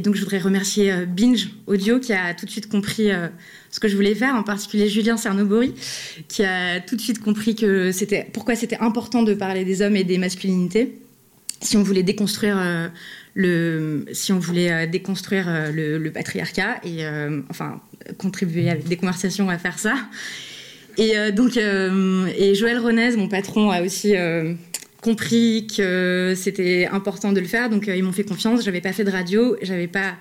donc je voudrais remercier Binge Audio qui a tout de suite compris ce que je voulais faire, en particulier Julien Cernobori qui a tout de suite compris que c'était pourquoi c'était important de parler des hommes et des masculinités si on voulait déconstruire le, si on voulait déconstruire le patriarcat et enfin contribuer avec des conversations à faire ça. Et euh, donc, euh, et Joël Renez, mon patron, a aussi euh, compris que c'était important de le faire, donc ils m'ont fait confiance. J'avais pas fait de radio, j'avais pas,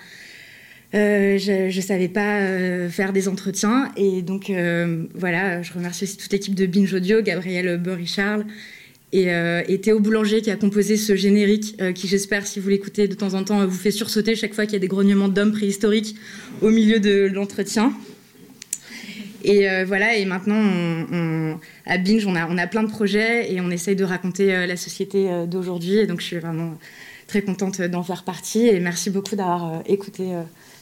je, ne savais pas faire des entretiens, et donc voilà, je remercie aussi toute l'équipe de Binge Audio, Gabriel Burry-Charles et, et, Théo Boulanger qui a composé ce générique, qui j'espère, si vous l'écoutez de temps en temps, vous fait sursauter chaque fois qu'il y a des grognements d'hommes préhistoriques au milieu de l'entretien. Et euh, voilà, et maintenant, à Binge, on a, on a plein de projets et on essaye de raconter euh, la société euh, d'aujourd'hui. Et donc, je suis vraiment très contente d'en faire partie. Et merci beaucoup d'avoir écouté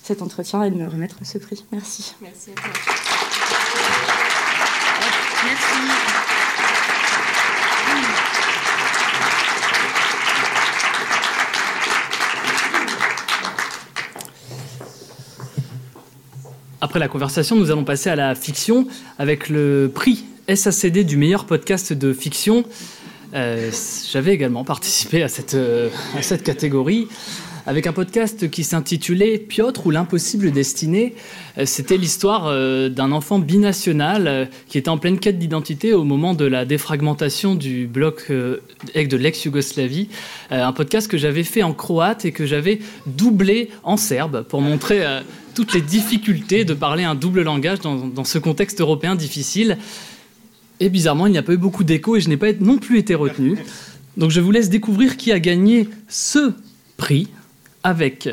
cet entretien et de me remettre ce prix. Merci. Merci à toi. Merci. La conversation, nous allons passer à la fiction avec le prix SACD du meilleur podcast de fiction. Euh, j'avais également participé à cette, euh, à cette catégorie avec un podcast qui s'intitulait Piotr ou l'impossible destinée. Euh, c'était l'histoire d'un enfant binational qui était en pleine quête d'identité au moment de la défragmentation du bloc de l'ex-Yougoslavie. Un podcast que j'avais fait en croate et que j'avais doublé en serbe pour montrer toutes les difficultés de parler un double langage dans, ce contexte européen difficile. Et bizarrement, il n'y a pas eu beaucoup d'écho et je n'ai pas non plus été retenu. Donc je vous laisse découvrir qui a gagné ce prix avec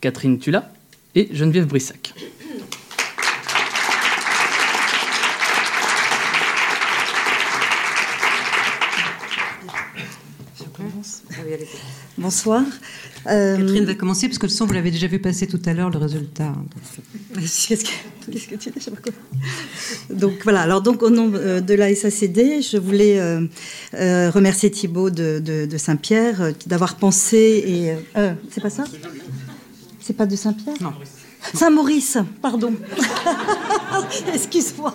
Catherine Tula et Geneviève Brissac. Bonsoir. Euh, Catherine va commencer parce que le son, vous l'avez déjà vu passer tout à l'heure, le résultat. Qu'est-ce que, tu dis Donc voilà, alors donc au nom euh, de la SACD, je voulais euh, remercier Thibault de, Saint-Pierre d'avoir pensé et... c'est pas ça? C'est pas de Saint-Pierre? Non. Saint-Maurice, pardon. Excuse-moi.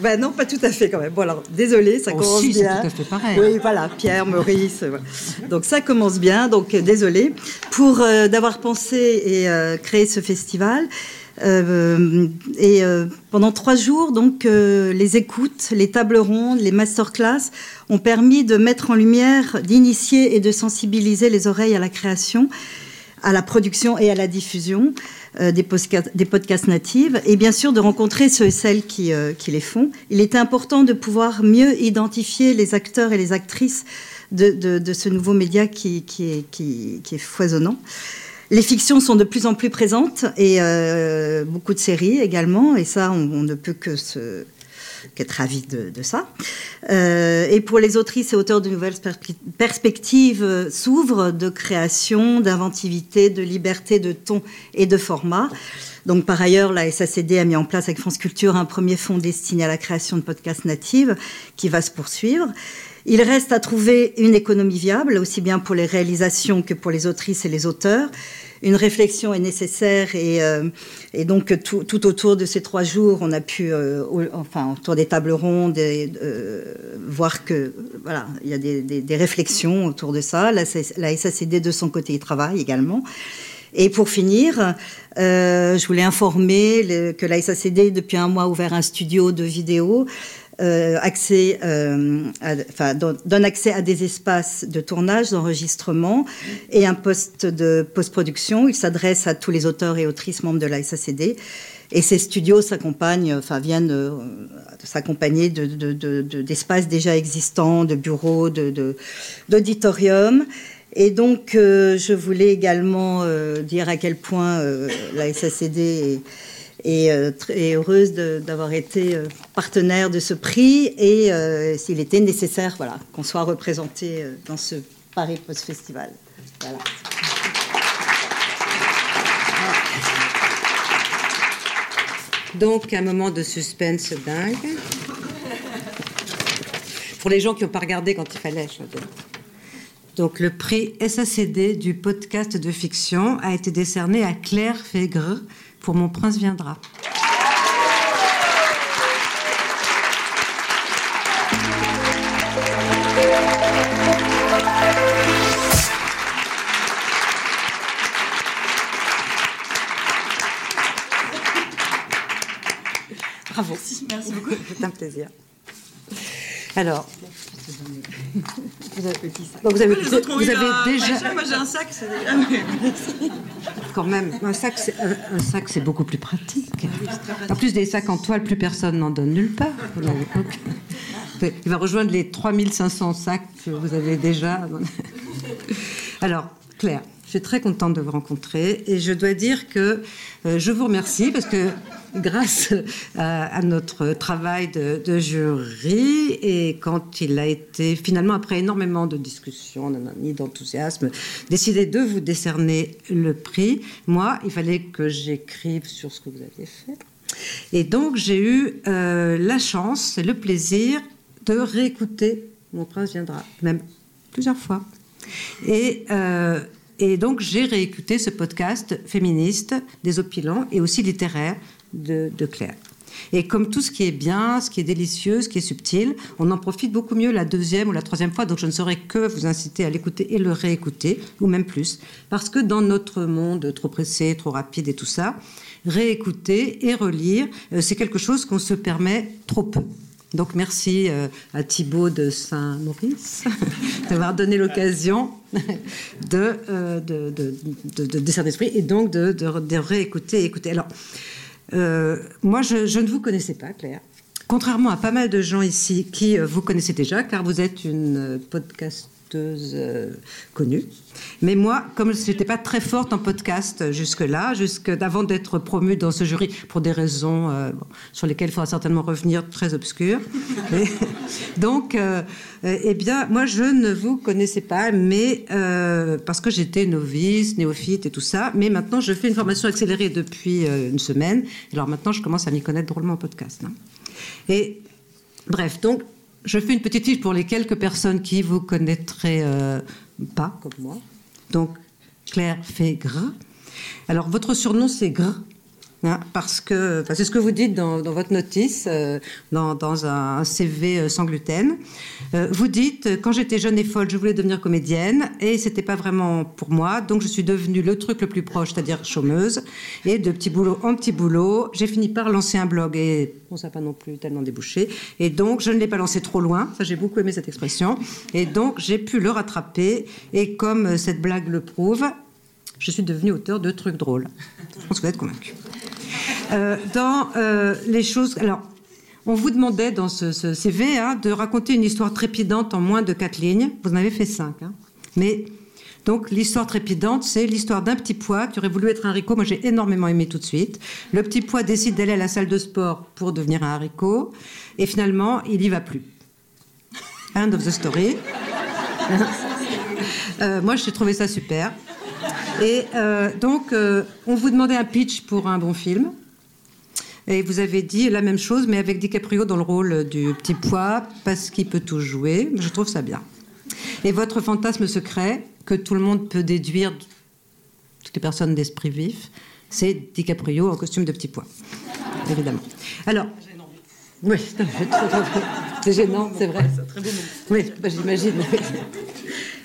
Ben non, pas tout à fait quand même. Bon alors, désolé, ça oh, commence si, bien. tout à fait pareil. Oui, voilà, Pierre, Maurice. Donc ça commence bien. Donc désolé pour euh, d'avoir pensé et euh, créé ce festival. Euh, et pendant trois jours, donc les écoutes, les tables rondes, les masterclass ont permis de mettre en lumière, d'initier et de sensibiliser les oreilles à la création, à la production et à la diffusion. Euh, des, podcasts, des natives et bien sûr de rencontrer ceux et celles qui, euh, qui, les font. Il est important de pouvoir mieux identifier les acteurs et les actrices de, ce nouveau média qui, est, foisonnant. Les fictions sont de plus en plus présentes et euh, beaucoup de séries également, et ça, on ne peut que se, qu'être ravi de, ça. Euh, et pour les autrices et auteurs de nouvelles perspectives euh, s'ouvrent de création, d'inventivité, de liberté de ton et de format. Donc, par ailleurs, la SACD a mis en place avec France Culture un premier fonds destiné à la création de podcasts natives qui va se poursuivre. Il reste à trouver une économie viable, aussi bien pour les réalisations que pour les autrices et les auteurs. Une réflexion est nécessaire et, euh, et donc tout, tout, autour de ces trois jours, on a pu, euh, enfin autour des tables rondes, et, euh, voir que voilà, il y a des, des, des réflexions autour de ça. La, la, SACD de son côté y travaille également. Et pour finir, euh, je voulais informer que la SACD depuis un mois a ouvert un studio de vidéo accès, euh, à, donne accès à des espaces de tournage, d'enregistrement et un poste de post-production. Il s'adresse à tous les auteurs et autrices membres de la SACD. Et ces studios s'accompagnent, viennent euh, s'accompagner d'espaces de, de, déjà existants, de bureaux, d'auditoriums. Et donc, euh, je voulais également euh, dire à quel point euh, la SACD est et euh, très heureuse d'avoir été euh, partenaire de ce prix et euh, s'il était nécessaire voilà, qu'on soit représenté dans ce Paris Post Festival. Donc un moment de suspense dingue. Pour les gens qui n'ont pas regardé quand il fallait. Donc le prix SACD du podcast de fiction a été décerné à Claire Fégre pour Mon prince viendra. Bravo. Merci beaucoup. C'est un plaisir. Alors, vous avez, donc vous avez, vous avez déjà. Moi j'ai un sac, c'est Quand même, un sac, c'est, un sac, c'est beaucoup plus pratique. En plus des sacs en toile, plus personne n'en donne nulle part. Il va rejoindre les 3500 sacs que vous avez déjà. Alors, Claire, je suis très contente de vous rencontrer et je dois dire que euh, je vous remercie parce que grâce à, à notre travail de, jury et quand il a été finalement après énormément de discussions, d'enthousiasme, décidé de vous décerner le prix, moi, il fallait que j'écrive sur ce que vous aviez fait. Et donc j'ai eu euh, la chance et le plaisir de réécouter Mon prince viendra, même plusieurs fois. Et euh, et donc, j'ai réécouté ce podcast féministe, désopilant et aussi littéraire de, de, Claire. Et comme tout ce qui est bien, ce qui est délicieux, ce qui est subtil, on en profite beaucoup mieux la deuxième ou la troisième fois. Donc, je ne saurais que vous inciter à l'écouter et le réécouter, ou même plus. Parce que dans notre monde trop pressé, trop rapide et tout ça, réécouter et relire, euh, c'est quelque chose qu'on se permet trop peu. Donc merci euh, à Thibault de Saint-Maurice d'avoir donné l'occasion de, euh, de, de, de, de décerner ce prix et donc de, réécouter écouter. Alors, euh, moi, je, ne vous connaissais pas, Claire. Contrairement à pas mal de gens ici qui vous connaissez déjà, car vous êtes une podcast euh, connue. Mais moi, comme je n'étais pas très forte en podcast jusque-là, jusque avant d'être promue dans ce jury, pour des raisons euh, sur lesquelles il faudra certainement revenir, très obscures. Donc, euh, eh bien, moi, je ne vous connaissais pas, mais euh, parce que j'étais novice, néophyte et tout ça. Mais maintenant, je fais une formation accélérée depuis euh, une semaine. Alors maintenant, je commence à m'y connaître drôlement en podcast. Hein. Et bref, donc, je fais une petite fiche pour les quelques personnes qui vous connaîtraient euh, pas, comme moi. Donc, Claire Fégre. Alors, votre surnom, c'est Gr. Hein, parce que c'est ce que vous dites dans, votre notice, euh, dans, un CV euh, sans gluten. Euh, vous dites quand j'étais jeune et folle, je voulais devenir comédienne et c'était pas vraiment pour moi, donc je suis devenue le truc le plus proche, c'est-à-dire chômeuse. Et de petit boulot en petit boulot, j'ai fini par lancer un blog et bon, ça n'a pas non plus tellement débouché. Et donc je ne l'ai pas lancé trop loin, ça j'ai beaucoup aimé cette expression. Et donc j'ai pu le rattraper. Et comme cette blague le prouve, je suis devenue auteur de trucs drôles. Je pense que vous êtes convaincus. Euh, dans euh, les choses. Alors, on vous demandait dans ce, ce CV hein, de raconter une histoire trépidante en moins de quatre lignes. Vous en avez fait cinq. Hein. Mais donc, l'histoire trépidante, c'est l'histoire d'un petit pois qui aurait voulu être un haricot. Moi, j'ai énormément aimé tout de suite. Le petit pois décide d'aller à la salle de sport pour devenir un haricot. Et finalement, il n'y va plus. End of the story. euh, moi, j'ai trouvé ça super. Et donc, on vous demandait un pitch pour un bon film. Et vous avez dit la même chose, mais avec DiCaprio dans le rôle du petit pois, parce qu'il peut tout jouer. Je trouve ça bien. Et votre fantasme secret, que tout le monde peut déduire, toutes les personnes d'esprit vif, c'est DiCaprio en costume de petit pois, évidemment. Alors, oui, c'est gênant, c'est vrai. Oui, bah, j'imagine.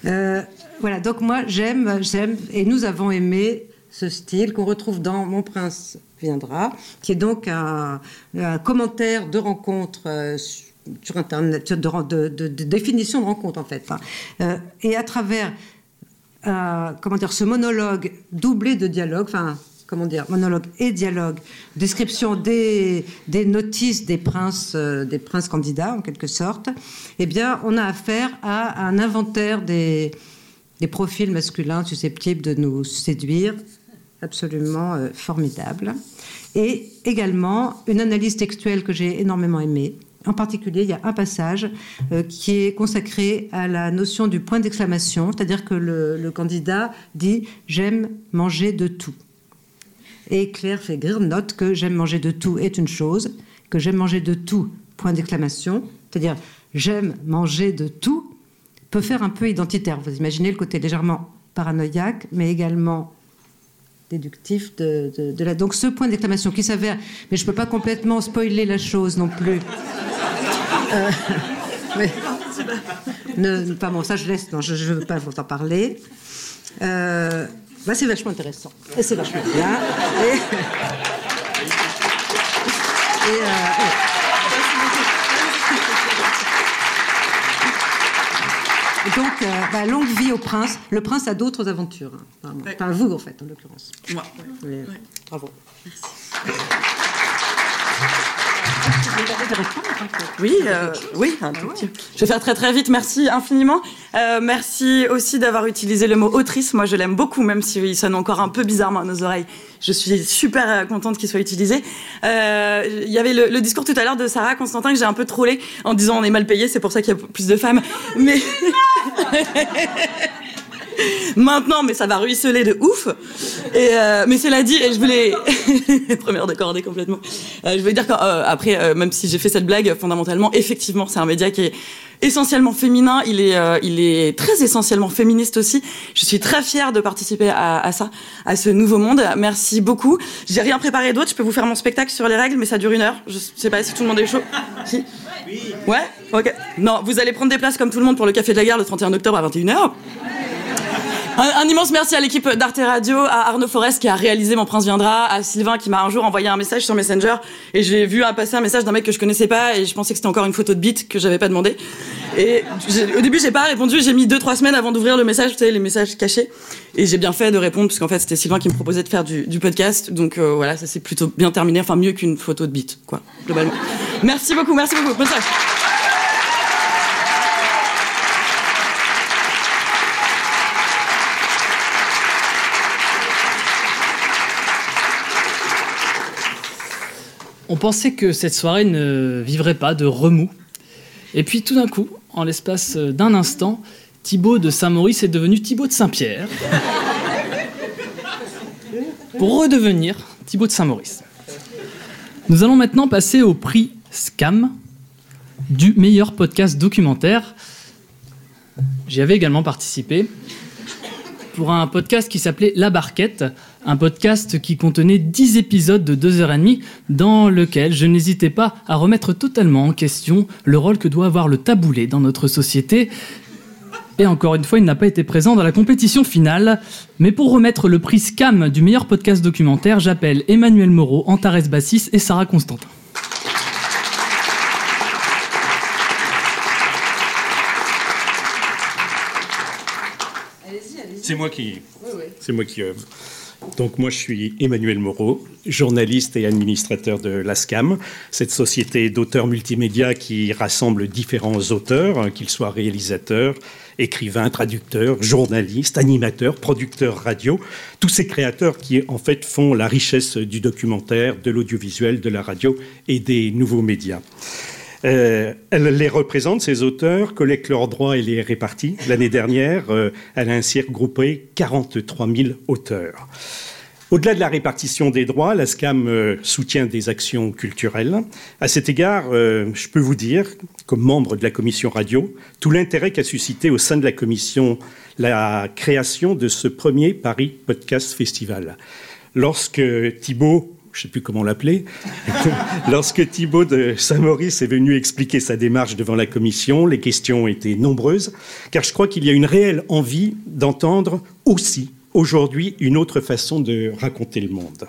Euh, voilà, donc moi j'aime, j'aime, et nous avons aimé ce style qu'on retrouve dans Mon Prince viendra, qui est donc un, commentaire de rencontre euh, sur Internet, de, de, définition de rencontre en fait. Hein. Euh, et à travers comment dire, ce monologue doublé de dialogue, enfin comment dire, monologue et dialogue, description des, des notices des princes, euh, des princes candidats en quelque sorte, eh bien, on a affaire à un inventaire des, des profils masculins susceptibles de nous séduire, absolument euh, formidable. Et également une analyse textuelle que j'ai énormément aimée. En particulier, il y a un passage euh, qui est consacré à la notion du point d'exclamation, c'est-à-dire que le, candidat dit J'aime manger de tout. Et Claire fait note que j'aime manger de tout est une chose, que j'aime manger de tout, point d'exclamation, c'est-à-dire j'aime manger de tout, peut faire un peu identitaire. Vous imaginez le côté légèrement paranoïaque, mais également déductif de, la... Donc ce point d'exclamation qui s'avère, mais je ne peux pas complètement spoiler la chose non plus. Euh, pas bon, ça je laisse, non, je ne veux pas vous en parler. Euh, bah, c'est vachement intéressant. Et c'est vachement bien. Et, euh, donc, euh, bah, longue vie au prince. Le prince a d'autres aventures. Hein. Enfin, vous, en fait, en l'occurrence. Moi. Ouais. Bravo. Merci. Oui, euh, oui, un tout petit. Je vais faire très très vite. Merci infiniment. Euh, merci aussi d'avoir utilisé le mot autrice. Moi, je l'aime beaucoup, même s'il sonne encore un peu bizarrement à nos oreilles. Je suis super euh, contente qu'il soit utilisé. Il y avait le, discours tout à l'heure de Sarah Constantin que j'ai un peu trollé en disant on est mal payé, c'est pour ça qu'il y a plus de femmes. Mais Maintenant, mais ça va ruisseler de ouf. Euh, mais cela dit, je voulais première de cordée complètement. Euh, je voulais dire qu'après, euh, même si j'ai fait cette blague, fondamentalement, effectivement, c'est un média qui est essentiellement féminin. Il est, il est très essentiellement féministe aussi. Je suis très fière de participer à, à ça, à ce nouveau monde. Merci beaucoup. J'ai rien préparé d'autre. Je peux vous faire mon spectacle sur les règles, mais ça dure une heure. Je sais pas si tout le monde est chaud. Si Ouais Ok. Non, vous allez prendre des places comme tout le monde pour le Café de la Gare le 31 octobre à 21h. Un, immense merci à l'équipe d'Arte Radio, à Arnaud Forest qui a réalisé Mon Prince Viendra, à Sylvain qui m'a un jour envoyé un message sur Messenger et j'ai vu passer un message d'un mec que je connaissais pas et je pensais que c'était encore une photo de bite que j'avais pas demandé. Et au début, j'ai pas répondu, j'ai mis deux trois semaines avant d'ouvrir le message, vous savez, les messages cachés. Et j'ai bien fait de répondre puisqu'en fait, c'était Sylvain qui me proposait de faire du, podcast. Donc euh, voilà, ça s'est plutôt bien terminé, enfin mieux qu'une photo de bite, quoi, globalement. merci beaucoup, merci beaucoup. Bonne On pensait que cette soirée ne vivrait pas de remous. Et puis tout d'un coup, en l'espace d'un instant, Thibaut de Saint-Maurice est devenu Thibaut de Saint-Pierre. pour redevenir Thibaut de Saint-Maurice. Nous allons maintenant passer au prix SCAM du meilleur podcast documentaire. J'y avais également participé pour un podcast qui s'appelait La Barquette, un podcast qui contenait 10 épisodes de 2h30 dans lequel je n'hésitais pas à remettre totalement en question le rôle que doit avoir le taboulé dans notre société. Et encore une fois, il n'a pas été présent dans la compétition finale. Mais pour remettre le prix SCAM du meilleur podcast documentaire, j'appelle Emmanuel Moreau, Antares Bassis et Sarah Constantin. C'est moi qui. C'est moi qui. Euh, donc moi je suis Emmanuel Moreau, journaliste et administrateur de l'ASCAM, cette société d'auteurs multimédia qui rassemble différents auteurs, hein, qu'ils soient réalisateurs, écrivains, traducteurs, journalistes, animateurs, producteurs radio, tous ces créateurs qui en fait font la richesse du documentaire, de l'audiovisuel, de la radio et des nouveaux médias. Euh, elle les représente, ces auteurs, collecte leurs droits et les répartit. L'année dernière, elle a ainsi regroupé 43 000 auteurs. Au-delà de la répartition des droits, la SCAM euh, soutient des actions culturelles. À cet égard, euh, je peux vous dire, comme membre de la commission radio, tout l'intérêt qu'a suscité au sein de la commission la création de ce premier Paris Podcast Festival. Lorsque Thibault je ne sais plus comment l'appeler, lorsque Thibault de Saint-Maurice est venu expliquer sa démarche devant la commission, les questions étaient nombreuses, car je crois qu'il y a une réelle envie d'entendre aussi aujourd'hui une autre façon de raconter le monde.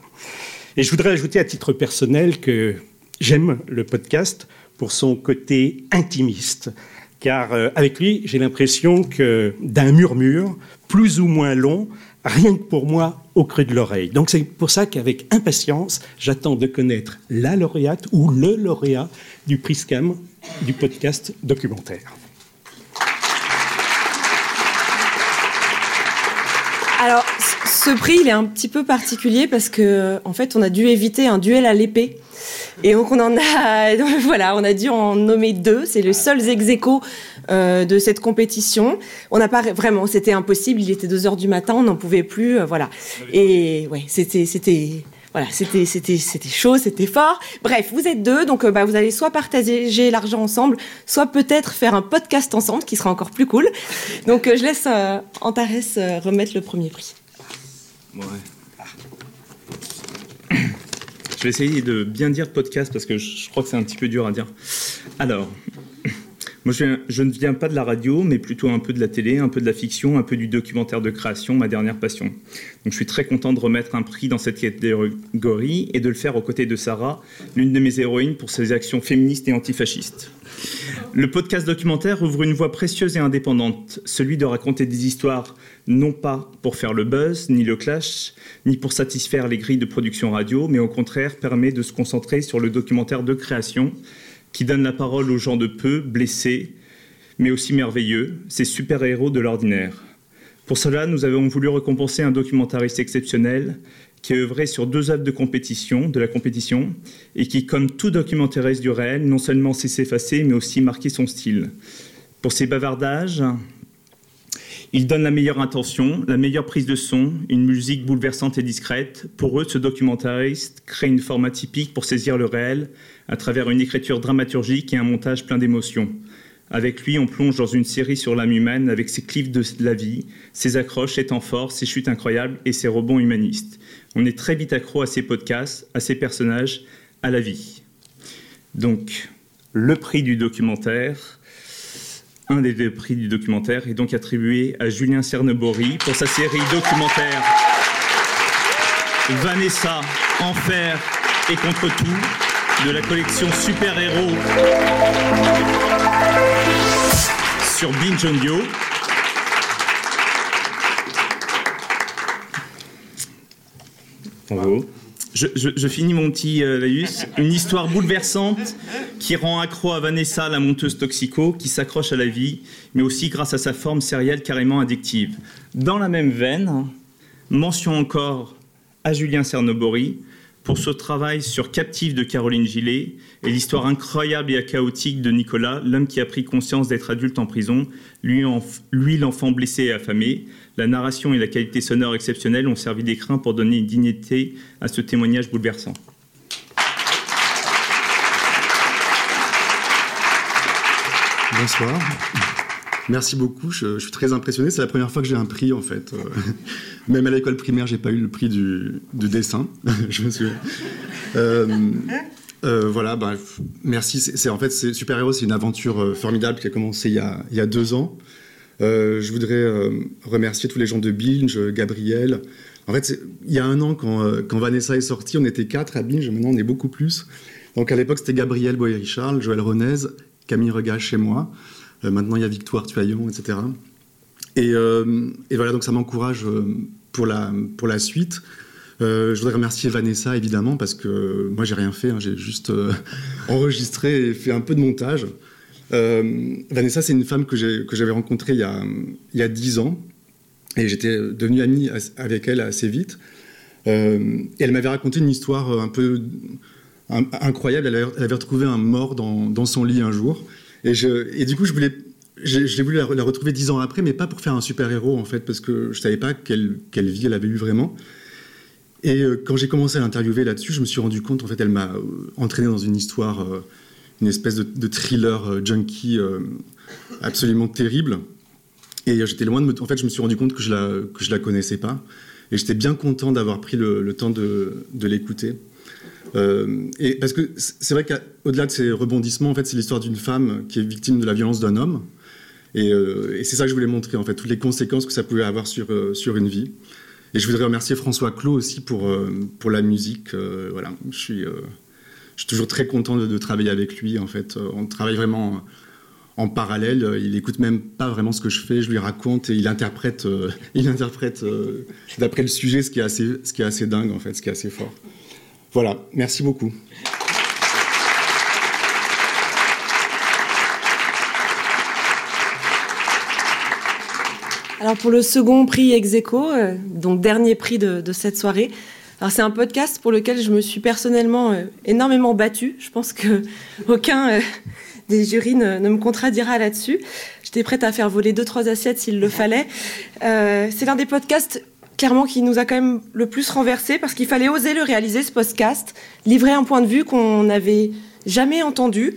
Et je voudrais ajouter à titre personnel que j'aime le podcast pour son côté intimiste, car euh, avec lui, j'ai l'impression que d'un murmure, plus ou moins long, rien que pour moi, au creux de l'oreille. Donc c'est pour ça qu'avec impatience, j'attends de connaître la lauréate ou le lauréat du prix SCAM du podcast documentaire. Alors, ce prix, il est un petit peu particulier parce que, en fait, on a dû éviter un duel à l'épée. Et donc, on en a, voilà, on a dû en nommer deux. C'est les seuls ex euh, de cette compétition. On n'a pas vraiment, c'était impossible. Il était 2 heures du matin, on n'en pouvait plus, euh, voilà. Et ouais, c'était, c'était, voilà, c'était, chaud, c'était fort. Bref, vous êtes deux, donc euh, bah, vous allez soit partager l'argent ensemble, soit peut-être faire un podcast ensemble, qui sera encore plus cool. Donc je laisse Antares remettre le premier prix. Je vais essayer de bien dire podcast parce que je crois que c'est un petit peu dur à dire. Alors, moi je, ne viens pas de la radio, mais plutôt un peu de la télé, un peu de la fiction, un peu du documentaire de création, ma dernière passion. Donc je suis très content de remettre un prix dans cette catégorie et de le faire aux côtés de Sarah, l'une de mes héroïnes pour ses actions féministes et antifascistes. Le podcast documentaire ouvre une voie précieuse et indépendante, celui de raconter des histoires non pas pour faire le buzz, ni le clash, ni pour satisfaire les grilles de production radio, mais au contraire permet de se concentrer sur le documentaire de création qui donne la parole aux gens de peu, blessés, mais aussi merveilleux, ces super-héros de l'ordinaire. Pour cela, nous avons voulu récompenser un documentariste exceptionnel qui a œuvré sur deux œuvres de compétition, de la compétition, et qui, comme tout documentariste du réel, non seulement s'est effacé, mais aussi marqué son style. Pour ses bavardages, il donne la meilleure intention, la meilleure prise de son, une musique bouleversante et discrète. Pour eux, ce documentariste crée une forme atypique pour saisir le réel à travers une écriture dramaturgique et un montage plein d'émotions. Avec lui, on plonge dans une série sur l'âme humaine avec ses cliffs de la vie, ses accroches, ses temps forts, ses chutes incroyables et ses rebonds humanistes. On est très vite accro à ces podcasts, à ces personnages, à la vie. Donc, le prix du documentaire, un des prix du documentaire, est donc attribué à Julien Cernebory pour sa série documentaire Vanessa, Enfer et contre tout de la collection Super Héros sur Binge Audio. Bravo. Je, finis mon petit euh, laïus. Une histoire bouleversante qui rend accro à Vanessa, la monteuse toxico, qui s'accroche à la vie, mais aussi grâce à sa forme sérielle carrément addictive. Dans la même veine, mention encore à Julien Cernobori pour ce travail sur Captive de Caroline Gillet et l'histoire incroyable et chaotique de Nicolas, l'homme qui a pris conscience d'être adulte en prison, lui, lui l'enfant blessé et affamé. La narration et la qualité sonore exceptionnelle ont servi d'écrin pour donner une dignité à ce témoignage bouleversant. Bonsoir. Merci beaucoup. Je, suis très impressionné. C'est la première fois que j'ai un prix, en fait. Euh, même à l'école primaire, j'ai pas eu le prix du, dessin. je me souviens. Euh, euh, voilà. Bah, merci. C'est en fait, Super Héros, c'est une aventure formidable qui a commencé il y a, deux ans. Je voudrais remercier tous les gens de Binge, Gabriel. En fait, il y a un an, quand, Vanessa est sortie, on était quatre à Binge, maintenant on est beaucoup plus. Donc à l'époque, c'était Gabriel Boyer-Richard, Joël Renez, Camille Regage chez moi. maintenant, il y a Victoire Tuaillon, etc. Et, voilà, donc ça m'encourage pour, la, pour la suite. je voudrais remercier Vanessa, évidemment, parce que moi, j'ai rien fait. Hein. j'ai juste enregistré et fait un peu de montage. Euh, Vanessa, c'est une femme que j'avais rencontrée il y, a, il y a 10 ans. Et j'étais devenu ami avec elle assez vite. Euh, et elle m'avait raconté une histoire un peu incroyable. Elle avait, retrouvé un mort dans, son lit un jour. Et, du coup, je voulais, j'ai voulu la, retrouver dix ans après, mais pas pour faire un super héros en fait, parce que je savais pas quelle, vie elle avait eu vraiment. Et quand j'ai commencé à l'interviewer là-dessus, je me suis rendu compte, en fait, elle m'a entraîné dans une histoire, une espèce de, thriller junkie absolument terrible. Et j'étais loin de me... En fait, je me suis rendu compte que je la, la connaissais pas. Et j'étais bien content d'avoir pris le, temps de l'écouter. Euh, et parce que c'est vrai qu'au-delà de ces rebondissements, en fait, c'est l'histoire d'une femme qui est victime de la violence d'un homme. Euh, et, c'est ça que je voulais montrer, en fait, toutes les conséquences que ça pouvait avoir sur, euh, sur une vie. Et je voudrais remercier François Clos aussi pour, pour la musique. voilà, je suis, je suis toujours très content de, travailler avec lui. En fait, on travaille vraiment en parallèle. Il écoute même pas vraiment ce que je fais. Je lui raconte et il interprète, interprète d'après le sujet, ce qui est assez, ce qui est assez dingue en fait, ce qui est assez fort. Voilà, merci beaucoup. Alors pour le second prix ex euh, donc dernier prix de, cette soirée, alors c'est un podcast pour lequel je me suis personnellement euh, énormément battue. Je pense que aucun euh, des jurys ne, me contradira là-dessus. J'étais prête à faire voler deux trois assiettes s'il le fallait. c'est l'un des podcasts clairement qui nous a quand même le plus renversé parce qu'il fallait oser le réaliser, ce podcast, livrer un point de vue qu'on n'avait jamais entendu,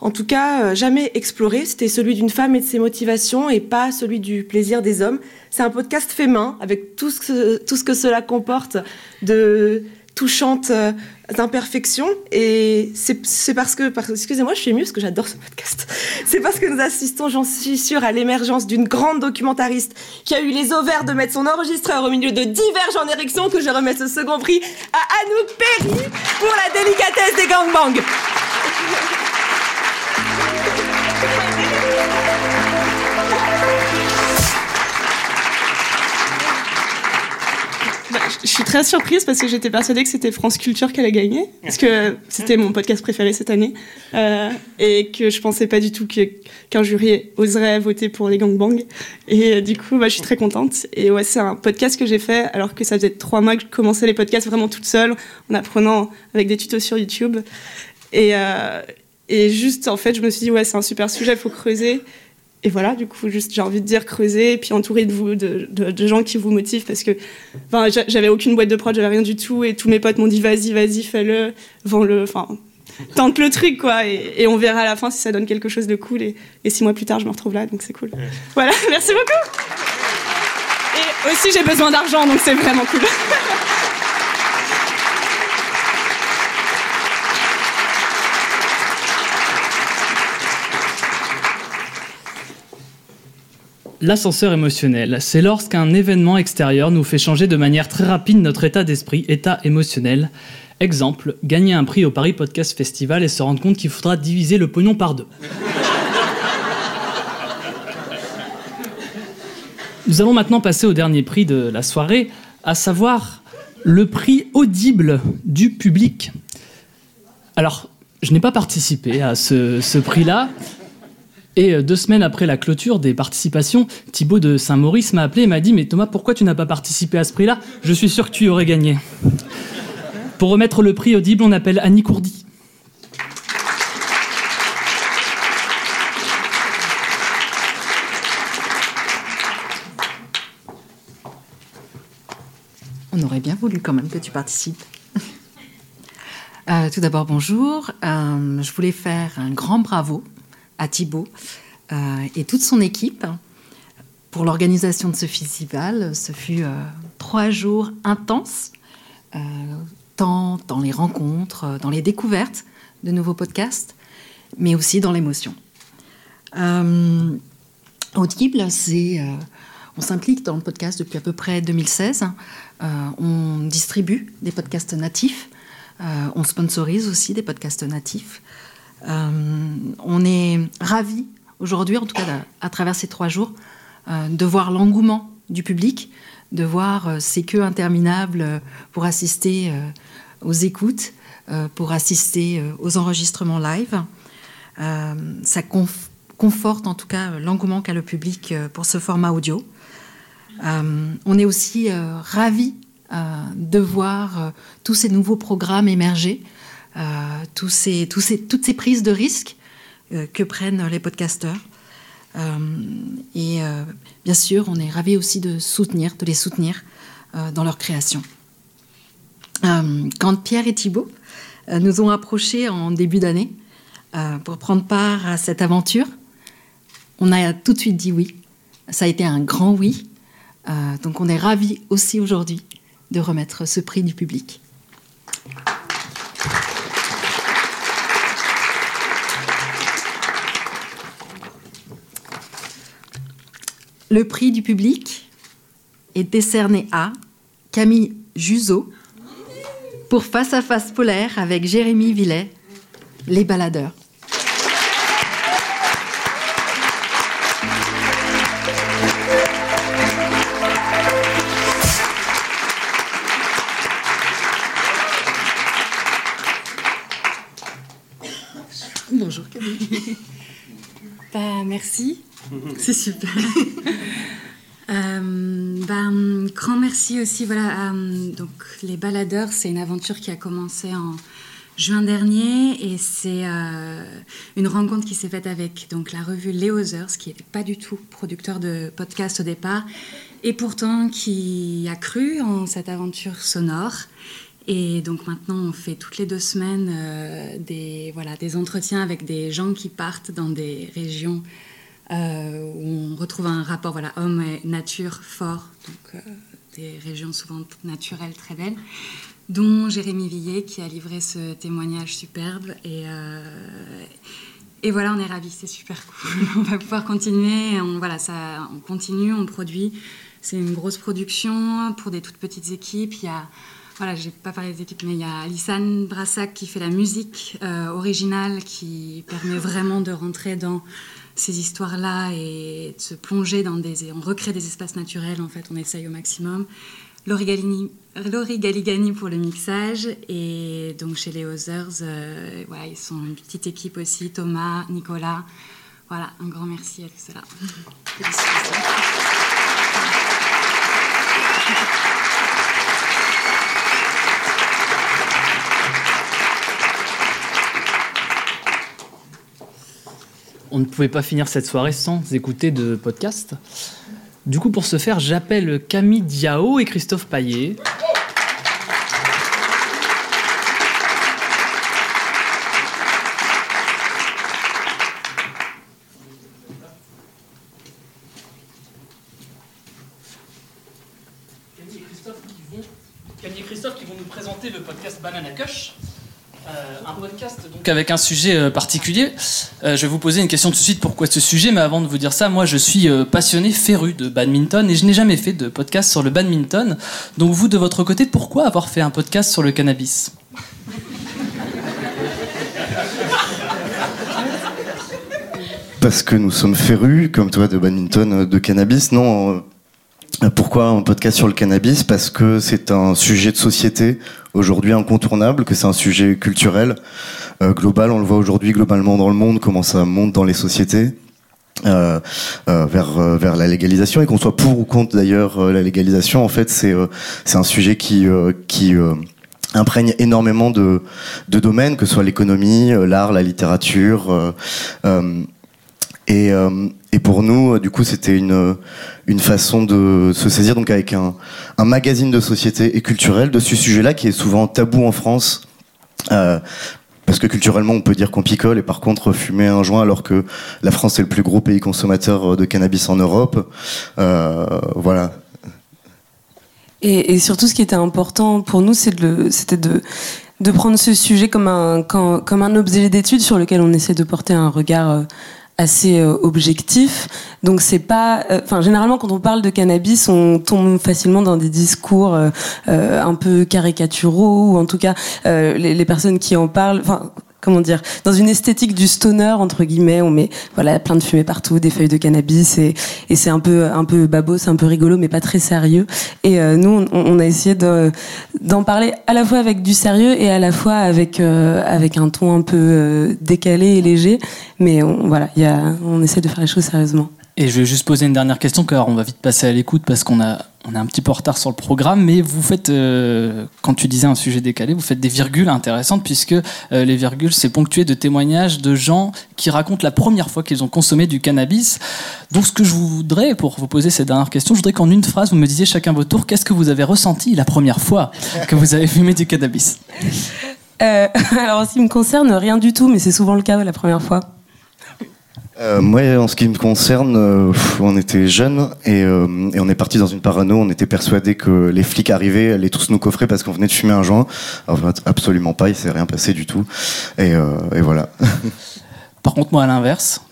en tout cas euh, jamais exploré. C'était celui d'une femme et de ses motivations et pas celui du plaisir des hommes. C'est un podcast fait main avec tout ce tout ce que cela comporte de touchantes euh, imperfections. Et c'est parce que, excusez-moi, je suis émue parce que j'adore ce podcast. C'est parce que nous assistons, j'en suis sûre, à l'émergence d'une grande documentariste qui a eu les ovaires de mettre son enregistreur au milieu de diverges en érection que je remets ce second prix à Anouk Perry pour la délicatesse des gangbangs. Je suis très surprise parce que j'étais persuadée que c'était France Culture qui allait gagner, parce que c'était mon podcast préféré cette année, euh, et que je pensais pas du tout qu'un jury oserait voter pour les gangbangs. Et euh, du coup, bah, je suis très contente. Et ouais, c'est un podcast que j'ai fait alors que ça faisait trois mois que je commençais les podcasts vraiment toute seule, en apprenant avec des tutos sur YouTube. Et, euh, et juste, en fait, je me suis dit, ouais, c'est un super sujet, il faut creuser et voilà, du coup, juste, j'ai envie de dire creuser, et puis entourer de vous, de, de, gens qui vous motivent, parce que j'avais aucune boîte de prod, j'avais rien du tout, et tous mes potes m'ont dit vas-y, vas-y, fais-le, vends-le, enfin, tente le truc, quoi, et, on verra à la fin si ça donne quelque chose de cool, et, et six mois plus tard, je me retrouve là, donc c'est cool. Voilà, merci beaucoup. Et aussi, j'ai besoin d'argent, donc c'est vraiment cool. L'ascenseur émotionnel, c'est lorsqu'un événement extérieur nous fait changer de manière très rapide notre état d'esprit, état émotionnel. Exemple, gagner un prix au Paris Podcast Festival et se rendre compte qu'il faudra diviser le pognon par deux. Nous allons maintenant passer au dernier prix de la soirée, à savoir le prix audible du public. Alors, je n'ai pas participé à ce, ce prix-là, et euh, deux semaines après la clôture des participations, Thibaut de Saint-Maurice m'a appelé et m'a dit Mais Thomas, pourquoi tu n'as pas participé à ce prix-là? Je suis sûr que tu y aurais gagné. Pour remettre le prix audible, on appelle Annie Courdy. On aurait bien voulu quand même que tu participes. Euh, tout d'abord, bonjour. Euh, je voulais faire un grand bravo à Thibault euh, et toute son équipe pour l'organisation de ce festival. Ce fut euh, trois jours intenses, euh, tant dans les rencontres, dans les découvertes de nouveaux podcasts, mais aussi dans l'émotion. Audible, c'est on s'implique dans le podcast depuis à peu près 2016. on distribue des podcasts natifs. on sponsorise aussi des podcasts natifs. Euh, on est ravis aujourd'hui, en tout cas à, travers ces trois jours, euh, de voir l'engouement du public, de voir euh, ces queues interminables pour assister aux écoutes, pour assister aux enregistrements live. ça conforte en tout cas l'engouement qu'a le public pour ce format audio. on est aussi ravis de voir tous ces nouveaux programmes émerger tous ces, toutes ces prises de risques euh, que prennent les podcasteurs. Euh, et bien sûr, on est ravis aussi de soutenir, de les soutenir dans leur création. quand Pierre et Thibault nous ont approchés en début d'année pour prendre part à cette aventure, on a tout de suite dit oui. Ça a été un grand oui. donc on est ravis aussi aujourd'hui de remettre ce prix du public. Le prix du public est décerné à Camille Juzo pour Face à Face Polaire avec Jérémy Villet, Les Baladeurs. Bonjour Camille. bah, merci. C'est super. Euh, ben, grand merci aussi. Voilà, euh, donc les baladeurs, c'est une aventure qui a commencé en juin dernier et c'est euh, une rencontre qui s'est faite avec donc la revue Les Others, qui n'était pas du tout producteur de podcast au départ et pourtant qui a cru en cette aventure sonore. Et donc maintenant, on fait toutes les deux semaines des, voilà, des entretiens avec des gens qui partent dans des régions euh, où on retrouve un rapport voilà, homme et nature fort, donc euh, des régions souvent naturelles très belles, dont Jérémy Villet qui a livré ce témoignage superbe. Et, euh, et voilà, on est ravis, c'est super cool. on va pouvoir continuer, on, voilà, ça, on continue, on produit. C'est une grosse production pour des toutes petites équipes. Il y a voilà, j'ai pas parlé des équipes, mais il y a Alissane Brassac qui fait la musique originale qui permet vraiment de rentrer dans ces histoires-là et de se plonger dans des... On recrée des espaces naturels, en fait, on essaye au maximum. Laurie, Galigani pour le mixage et donc chez les Others, euh, ils sont une petite équipe aussi, Thomas, Nicolas. Voilà, un grand merci à tout cela. On ne pouvait pas finir cette soirée sans écouter de podcast. Du coup, pour ce faire, j'appelle Camille Diao et Christophe Paillet. Camille et Christophe qui vont nous présenter le podcast Banana Cush. Euh, un podcast donc avec un sujet euh, particulier. Euh, je vais vous poser une question tout de suite pourquoi ce sujet, mais avant de vous dire ça, moi je suis passionné féru de badminton et je n'ai jamais fait de podcast sur le badminton. Donc vous de votre côté, pourquoi avoir fait un podcast sur le cannabis? Parce que nous sommes férus, comme toi, de badminton, de cannabis. Non, pourquoi un podcast sur le cannabis? Parce que c'est un sujet de société aujourd'hui incontournable, que c'est un sujet culturel euh, global. On le voit aujourd'hui globalement dans le monde, comment ça monte dans les sociétés. Euh, euh, vers vers la légalisation et qu'on soit pour ou contre d'ailleurs la légalisation en fait c'est c'est un sujet qui qui imprègne énormément de de domaines que ce soit l'économie l'art la littérature et et pour nous, du coup, c'était une, une façon de se saisir donc avec un, un magazine de société et culturel de ce sujet-là qui est souvent tabou en France. Euh, parce que culturellement, on peut dire qu'on picole et par contre fumer un joint alors que la France est le plus gros pays consommateur de cannabis en Europe. Euh, voilà. Et, surtout, ce qui était important pour nous, c'était de, de prendre ce sujet comme un, comme, un objet d'étude sur lequel on essaie de porter un regard euh, assez euh, objectif. Donc c'est pas, euh, enfin généralement quand on parle de cannabis, on tombe facilement dans des discours euh, un peu caricaturaux ou en tout cas les, les, personnes qui en parlent, enfin comment dire, dans une esthétique du stoner entre guillemets, on met voilà plein de fumée partout, des feuilles de cannabis et, et c'est un peu un peu babos, c'est un peu rigolo mais pas très sérieux. Et euh, nous, on, on, a essayé d'en parler à la fois avec du sérieux et à la fois avec euh, avec un ton un peu euh, décalé et léger, mais on, voilà, y a, on essaie de faire les choses sérieusement. Et je vais juste poser une dernière question, car on va vite passer à l'écoute parce qu'on a, on est un petit peu en retard sur le programme. Mais vous faites, euh, quand tu disais un sujet décalé, vous faites des virgules intéressantes puisque euh, les virgules, c'est ponctué de témoignages de gens qui racontent la première fois qu'ils ont consommé du cannabis. Donc, ce que je voudrais, pour vous poser cette dernière question, je voudrais qu'en une phrase, vous me disiez chacun votre tour, qu'est-ce que vous avez ressenti la première fois que vous avez fumé du cannabis? Euh, alors, en ce qui me concerne, rien du tout, mais c'est souvent le cas la première fois. Euh, moi, en ce qui me concerne, euh, on était jeunes et, euh, et on est parti dans une parano. On était persuadés que les flics arrivaient, allaient tous nous coffrer parce qu'on venait de fumer un joint. Alors, absolument pas, il s'est rien passé du tout. Et, voilà. Par contre, moi, à l'inverse,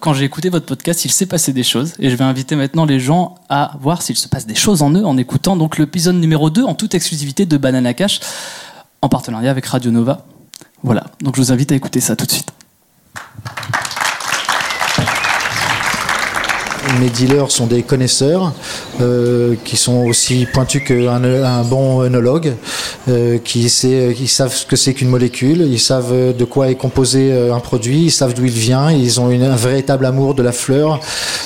quand j'ai écouté votre podcast, il s'est passé des choses. Et je vais inviter maintenant les gens à voir s'il se passe des choses en eux en écoutant donc l'épisode numéro 2 en toute exclusivité de Banana Cash en partenariat avec Radio Nova. Voilà, donc je vous invite à écouter ça tout de suite. Mes dealers sont des connaisseurs euh, qui sont aussi pointus qu'un un bon œnologue, euh, qui, sait- qui savent ce que c'est qu'une molécule, ils savent de quoi est composé euh, un produit, ils savent d'où il vient, ils ont un véritable amour de la fleur,